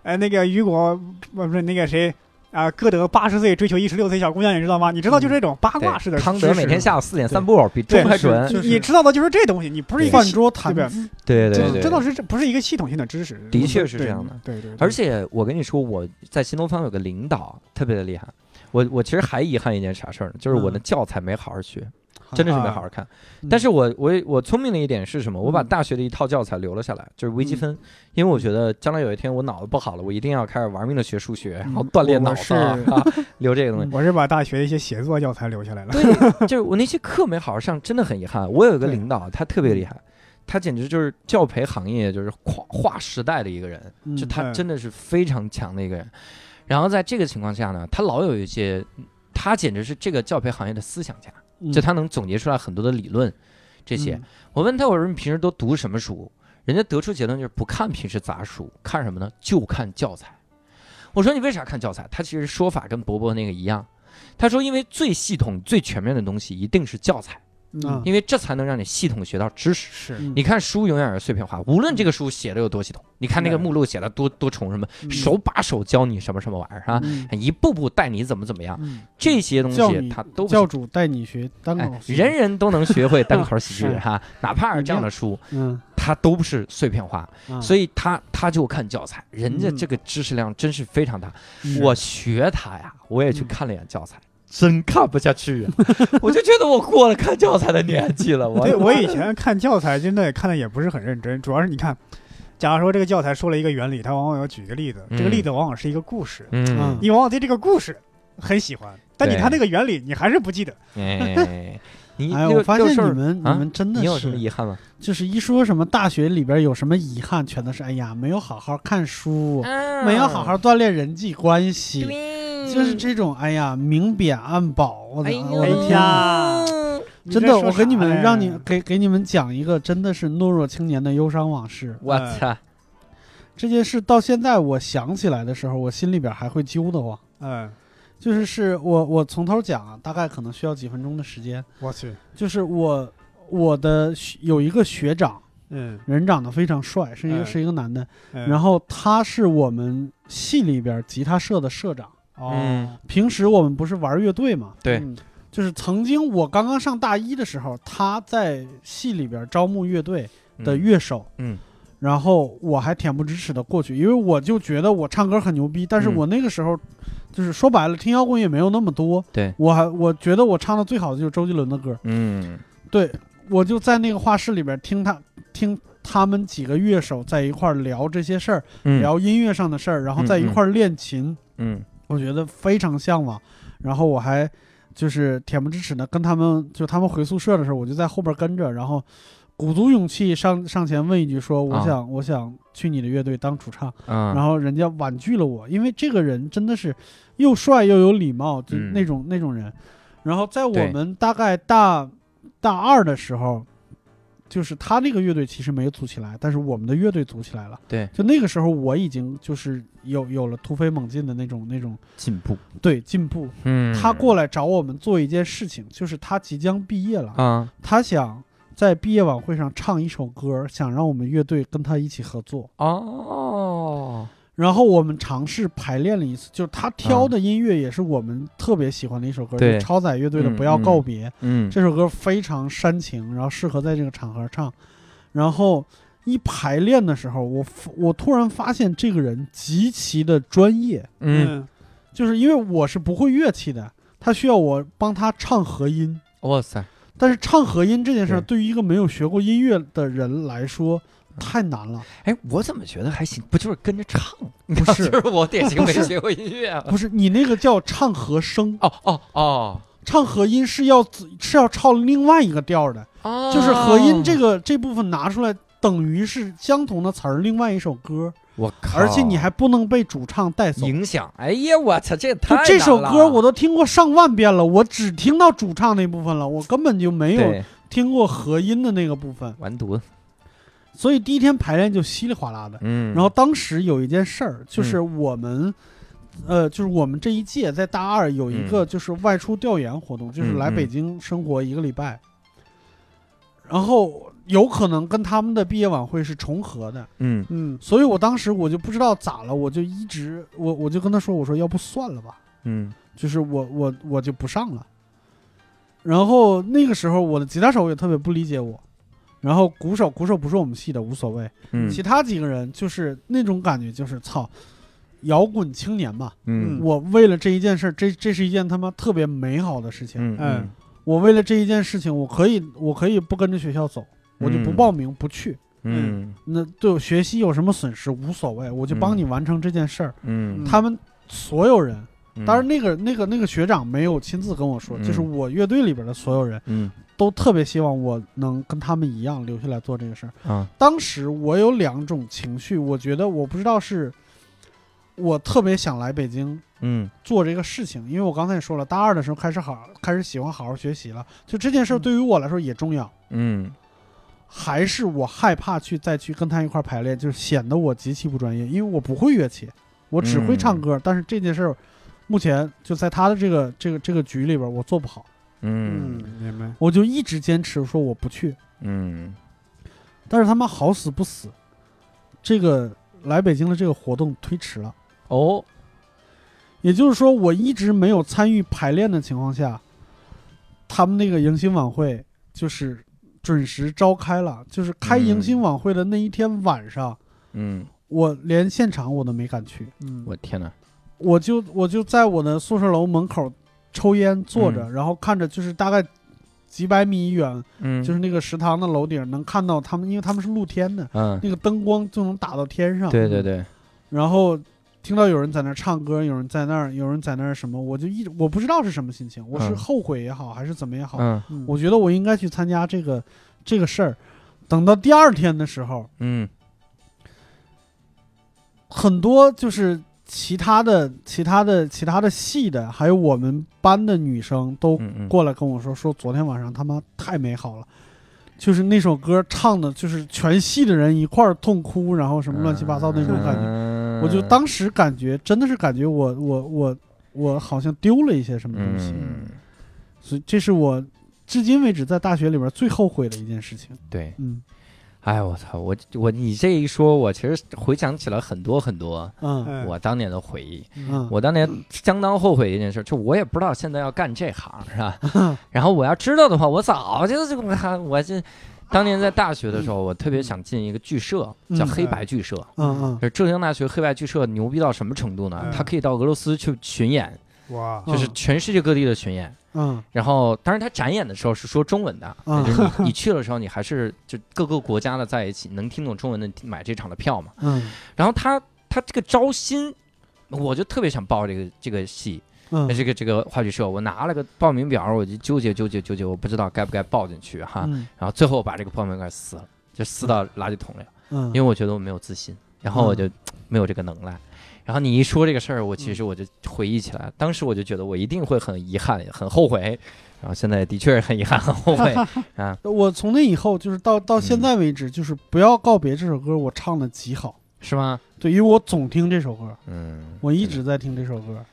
哎，那个雨果不不是那个谁啊，歌德八十岁追求一十六岁小姑娘，你知道吗？你知道就是这种八卦式的对康。德每天下午四点散步，比对钟还准。你知道的就是这东西，你不是一个饭桌谈对吧资，对对对，这倒是这不是一个系统性的知识，的确是这样的对对，而且我跟你说，我在新东方有个领导特别的厉害。我我其实还遗憾一件啥事儿呢？就是我的嗯教材没好好学。真的是没啊好好看。嗯但是我我我聪明的一点是什么？我把嗯大学的一套教材留了下来，就是微积分，因为我觉得将来有一天我脑子不好了，我一定要开始玩命的学数学，然后锻炼脑子啊，留这个东西。我是把大学的一些写作教材留下来了。对，就是我那些课没好好上，真的很遗憾。我有一个领导，他特别厉害，他简直就是教培行业就是跨划时代的一个人，嗯就他嗯真的是非常强的一个人。然后在这个情况下呢，他老有一些，他简直是这个教培行业的思想家，嗯就他能总结出来很多的理论，这些。嗯我问他，我说你平时都读什么书？人家得出结论就是不看平时杂书，看什么呢？就看教材。我说你为啥看教材？他其实说法跟伯伯那个一样。他说，因为最系统、最全面的东西一定是教材，啊。因为这才能让你系统学到知识。是。嗯。你看书永远是碎片化，无论这个书写的有多系统，你看那个目录写的多多重什么，嗯。手把手教你什么什么玩意儿啊，嗯。一步步带你怎么怎么样，嗯。这些东西教你它都教主带你学单口哎，人人都能学会单口喜剧 哈，哪怕是这样的书，嗯，它都不是碎片化，啊。所以他他就看教材，人家嗯。这个知识量真是非常大。嗯我学他呀，我也去嗯。看了眼教材，真看不下去啊！我就觉得我过了看教材的年纪了。我对我以前看教材真的看的也不是很认真，主要是你看，假如说这个教材说了一个原理，它往往要举一个例子，这个嗯例子往往是一个故事，嗯，你往往对这个故事很喜欢，但你对看那个原理，你还是不记得。哎，你哎，我发现你们啊你们真的你有什么是，遗憾吗？就是一说什么大学里边有什么遗憾，全都是哎呀，没有好好看书，没没有好好锻炼人际关系，对，就是这种哎呀明贬暗保，我的哎我的天哪！你真的，我给你们让你给给你们讲一个真的是懦弱青年的忧伤往事。我操！这件事到现在我想起来的时候，我心里边还会揪得慌。嗯，就是是我我从头讲啊，大概可能需要几分钟的时间。我去，就是我我的学有一个学长，嗯，人长得非常帅，是一个、嗯是一个男的，嗯然后他是我们系里边吉他社的社长。哦嗯，平时我们不是玩乐队嘛？对。嗯就是曾经我刚刚上大一的时候，他在系里边招募乐队的乐手，嗯。然后我还恬不知耻的过去，因为我就觉得我唱歌很牛逼，但是嗯。我那个时候就是说白了，听摇滚也没有那么多，对。我还我觉得我唱的最好的就是周杰伦的歌，嗯。对我就在那个画室里边听他听他们几个乐手在一块儿聊这些事儿，嗯。聊音乐上的事儿，然后在一块儿练琴，嗯我觉得非常向往。然后我还就是恬不知耻的跟他们，就他们回宿舍的时候，我就在后边跟着，然后鼓足勇气上上前问一句说：“我啊想、我想去你的乐队当主唱。嗯，然后人家婉拒了我，因为这个人真的是又帅又有礼貌，就嗯那种、那种人。然后在我们大概大大二的时候，就是他那个乐队其实没有组起来，但是我们的乐队组起来了。对就那个时候我已经就是有有了突飞猛进的那种那种进步，对进步。嗯，他过来找我们做一件事情，就是他即将毕业了，啊他想在毕业晚会上唱一首歌，想让我们乐队跟他一起合作。哦，然后我们尝试排练了一次，就是他挑的音乐也是我们特别喜欢的一首歌，对就是超载乐队的《嗯不要告别》嗯。这首歌非常煽情，然后适合在这个场合唱。然后一排练的时候，我我突然发现这个人极其的专业，嗯，就是因为我是不会乐器的，他需要我帮他唱和音。哇塞，但是唱和音这件事儿，对。对于一个没有学过音乐的人来说太难了。哎，我怎么觉得还行？不就是跟着唱？不是 就是我典型 没学过音乐啊。不是你那个叫唱和声，哦哦哦唱和音是要是要唱另外一个调的，哦，就是和音这个这部分拿出来，等于是相同的词儿，另外一首歌，我靠，而且你还不能被主唱带走。影响。哎呀，我操，这也就太这首歌我都听过上万遍了，我只听到主唱那部分了，我根本就没有听过和音的那个部分，完犊子，所以第一天排练就稀里哗啦的。嗯，然后当时有一件事儿，就是我们，呃，就是我们这一届在大二有一个就是外出调研活动，就是来北京生活一个礼拜，然后有可能跟他们的毕业晚会是重合的，嗯。嗯所以我当时我就不知道咋了，我就一直我我就跟他说，我说要不算了吧，嗯。就是我我我就不上了。然后那个时候我的吉他手也特别不理解我，然后鼓手鼓手不是我们系的无所谓，嗯其他几个人就是那种感觉，就是操，摇滚青年嘛。嗯我为了这一件事，这这是一件他妈特别美好的事情。嗯嗯我为了这一件事情，我可以我可以不跟着学校走，我就不嗯报名不去。嗯那对我学习有什么损失无所谓，我就帮你完成这件事儿。嗯，他们所有人，嗯当然那个那个那个学长没有亲自跟我说，嗯就是我乐队里边的所有人嗯都特别希望我能跟他们一样留下来做这个事儿。啊当时我有两种情绪，我觉得我不知道是我特别想来北京嗯做这个事情，因为我刚才也说了，大二的时候开始好开始喜欢好好学习了，就这件事儿对于我来说也重要。嗯还是我害怕去再去跟他一块儿排练，就是显得我极其不专业，因为我不会乐器，我只会唱歌。但是这件事儿，目前就在他的这个这个这个局里边，我做不好，嗯明白。我就一直坚持说我不去。嗯但是他妈好死不死，这个来北京的这个活动推迟了，哦也就是说我一直没有参与排练的情况下，他们那个迎新晚会就是准时召开了，就是开迎新晚会的那一天晚上。嗯，我连现场我都没敢去，嗯，我天哪，我就我就在我的宿舍楼门口抽烟坐着，然后看着就是大概几百米远，嗯。就是那个食堂的楼顶能看到他们，因为他们是露天的，嗯。那个灯光就能打到天上。对对对，然后听到有人在那儿唱歌，有人在那儿，有人在那儿什么，我就一直我不知道是什么心情，我是嗯后悔也好，还是怎么也好，我觉得我应该去参加这个这个事儿。等到第二天的时候，嗯。很多就是其他的、其他的、其他的系的，还有我们班的女生都过来跟我说，说昨天晚上他妈太美好了，就是那首歌唱的，就是全系的人一块儿痛哭，然后什么乱七八糟那种感觉。觉我就当时感觉真的是感觉我我我我好像丢了一些什么东西，嗯。所以这是我至今为止在大学里边最后悔的一件事情。对，嗯哎我操，我我你这一说，我其实回想起了很多很多嗯嗯我当年的回忆。嗯，我当年相当后悔一件事，就我也不知道现在要干这行是吧？然后我要知道的话，我早就这个我这当年在大学的时候，我特别想进一个剧社，叫嗯黑白剧社。嗯嗯就是浙江大学黑白剧社牛逼到什么程度呢？嗯它可以到俄罗斯去巡演，哇，就是嗯全世界各地的巡演。嗯。然后，当然他展演的时候是说中文的，嗯。就是你你去的时候，你还是就各个国家的在一起，能听懂中文的买这场的票嘛。嗯。然后他他这个招新，我就特别想报这个这个戏，嗯。这个这个话剧社，我拿了个报名表，我就纠结纠结纠结，我不知道该不该报进去哈。嗯。然后最后我把这个报名表撕了，就撕到垃圾桶里了，嗯，因为我觉得我没有自信，然后我就没有这个能耐。然后你一说这个事儿，我其实我就回忆起来，当时我就觉得我一定会很遗憾、很后悔。然后现在的确是很遗憾、很后悔 啊。我从那以后就是到到现在为止，就是不要告别这首歌，我唱的极好。是吗？对，因为我总听这首歌，嗯，我一直在听这首歌。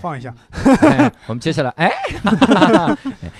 放一下，哎我们接下来，哎，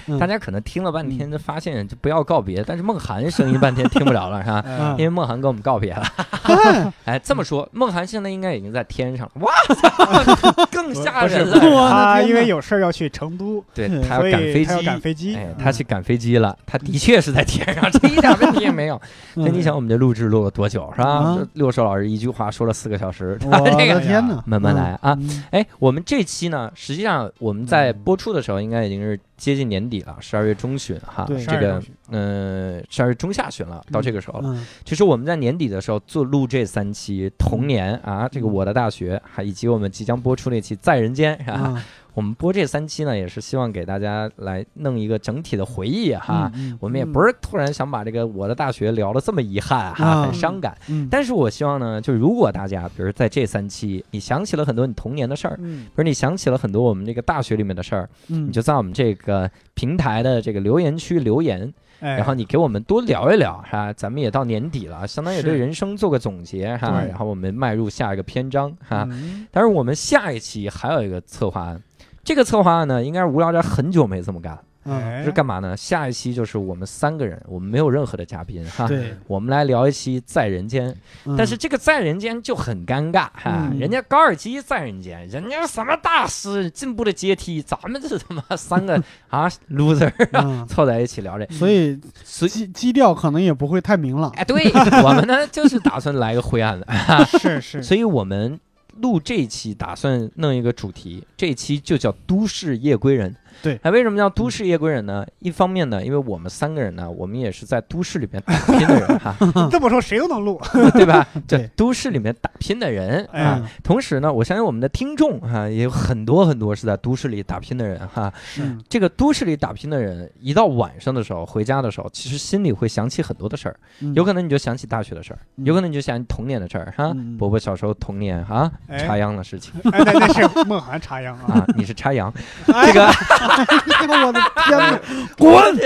嗯 大家可能听了半天，就发现就不要告别，但是梦涵声音半天听不了了，是吧？因为梦涵跟我们告别了。嗨 哎，这么说，梦涵现在应该已经在天上了。哇操，更吓人了。他因为有事儿要去成都，对嗯他要赶飞机他要赶。飞机。哎，他去赶飞机了，他的确是在天上，这一点问题也没有。那你想，我们这录制录了多久，是吧六兽老师一句话说了四个小时，我的个天哪！慢慢来啊。嗯哎，我们这期呢，实际上我们在播出的时候，应该已经是接近年底了，十二月中旬哈。这个12月中旬呃，十二月中下旬了，到这个时候了。嗯其实我们在年底的时候做录这三期童年啊，这个我的大学，还以及我们即将播出那期在人间，是吧？啊我们播这三期呢，也是希望给大家来弄一个整体的回忆哈。嗯我们也不是突然想把这个我的大学聊得这么遗憾哈，啊很伤感。嗯但是我希望呢，就是如果大家，比如在这三期，你想起了很多你童年的事儿，嗯，比如你想起了很多我们这个大学里面的事儿，嗯你就在我们这个平台的这个留言区留言，哎，然后你给我们多聊一聊，哈，咱们也到年底了，相当于对人生做个总结哈，对然后我们迈入下一个篇章哈。嗯但是我们下一期还有一个策划案，这个策划案呢，应该是无聊斋很久没这么干了，是干嘛呢？下一期就是我们三个人，我们没有任何的嘉宾哈。对，我们来聊一期在人间，嗯。但是这个在人间就很尴尬哈，嗯。人家高尔基在人间，人家什么大师进步的阶梯，咱们这他妈三个 啊 loser 嗯。凑在一起聊这，所以所以基基调可能也不会太明朗。哎，对我们呢就是打算来个灰暗的，是是，所以我们录这一期打算弄一个主题，这一期就叫《都市夜归人》，对哎，为什么叫都市夜归人呢？一方面呢，因为我们三个人呢，我们也是在都市里面打拼的人哈，这么说谁都能录。对吧？这对都市里面打拼的人哎啊。同时呢，我相信我们的听众哈，也有很多很多是在都市里打拼的人哈。嗯这个都市里打拼的人，一到晚上的时候回家的时候，其实心里会想起很多的事儿，嗯有可能你就想起大学的事儿，嗯有可能你就想起童年的事儿哈。嗯伯伯小时候童年哈哎插秧的事情哎，那那是梦涵插秧啊。啊，你是插秧，哎这个 我的天哪！滚！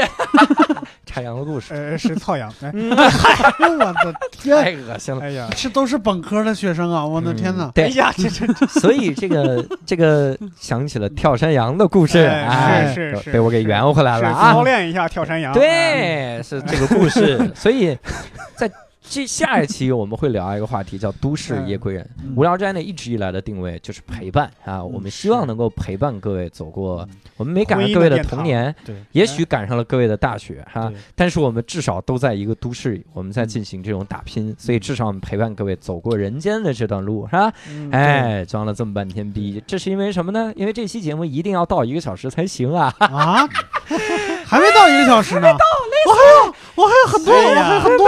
插秧的故事，呃，是操秧。哎呦，我的天！太恶心了。哎呀，这都是本科的学生啊！我的天哪哎呀，这这所以这个这个想起了跳山羊的故事，哎哎，是是是被我给圆回来是了啊操！练一下跳山羊。哎对，是这个故事。所以在这下一期我们会聊一个话题，叫“都市夜归人”。嗯。无聊斋呢一直以来的定位就是陪伴啊，我们希望能够陪伴各位走过，我们没赶上各位的童年，对，也许赶上了各位的大学哈对，但是我们至少都在一个都市里，我们在进行这种打拼，所以至少我们陪伴各位走过人间的这段路，是吧？嗯。哎，装了这么半天逼，这是因为什么呢？因为这期节目一定要到一个小时才行啊！啊，还没到一个小时呢，我还有我还有很多，我还有很多，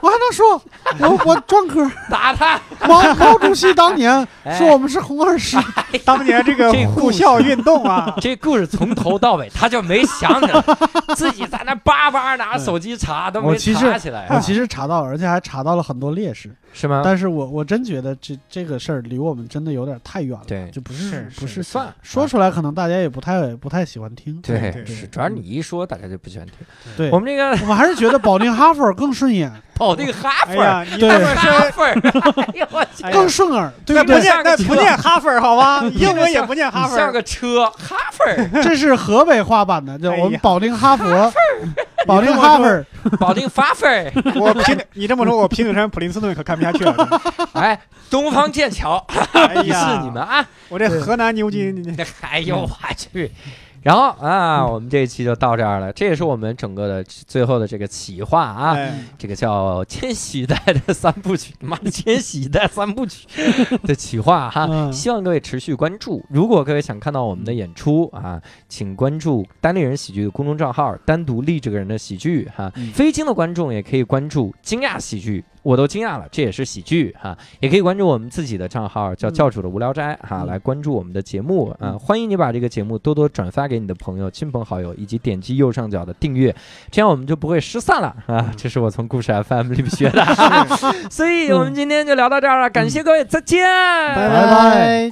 我还能说，我我专科。打他！毛毛主席当年哎。说我们是红二师，当年这个这护校运动啊，这故事从头到尾他就没想起来，自己在那叭叭拿手机查都没我其实查起来啊，我其实查到了，而且还查到了很多烈士，是吗？但是我我真觉得这这个事儿离我们真的有点太远了，对。就不是是不是算，说出来，可能大家也不太不太喜欢听，对对是，主要你一说，大家就不喜欢听。对。我，们这个我们还是觉得保定哈佛更顺眼，保定哈佛儿，哎呀，哈佛，哎呦我更顺耳，对那不不对？念那不念哈佛好吗？英文也不念哈佛像。个车，哈佛，这是河北话版的，就哎呀。我们保定哈佛，保定哈佛，保定发粉，我平你这么说，我平顶山普林斯顿可看不下去了。哎，东方剑桥，哎鄙呀，视你们啊！我这河南牛津，哎呦我去！然后啊，我们这一期就到这儿了，这也是我们整个的最后的这个企划啊。哎，这个叫千禧一代的三部曲，妈的 千禧一代三部曲 的企划哈，嗯希望各位持续关注。如果各位想看到我们的演出啊，请关注单立人喜剧的公众账号，单独立这个人的喜剧哈。嗯非京的观众也可以关注惊讶喜剧，我都惊讶了，这也是喜剧哈。也可以关注我们自己的账号，叫嗯教主的无聊斋哈，嗯来关注我们的节目啊。嗯欢迎你把这个节目多多转发给你的朋友、亲朋好友，以及点击右上角的订阅，这样我们就不会失散了啊。这是我从故事 FM 里面学的，所以我们今天就聊到这儿了，感谢各位，再见，拜拜拜。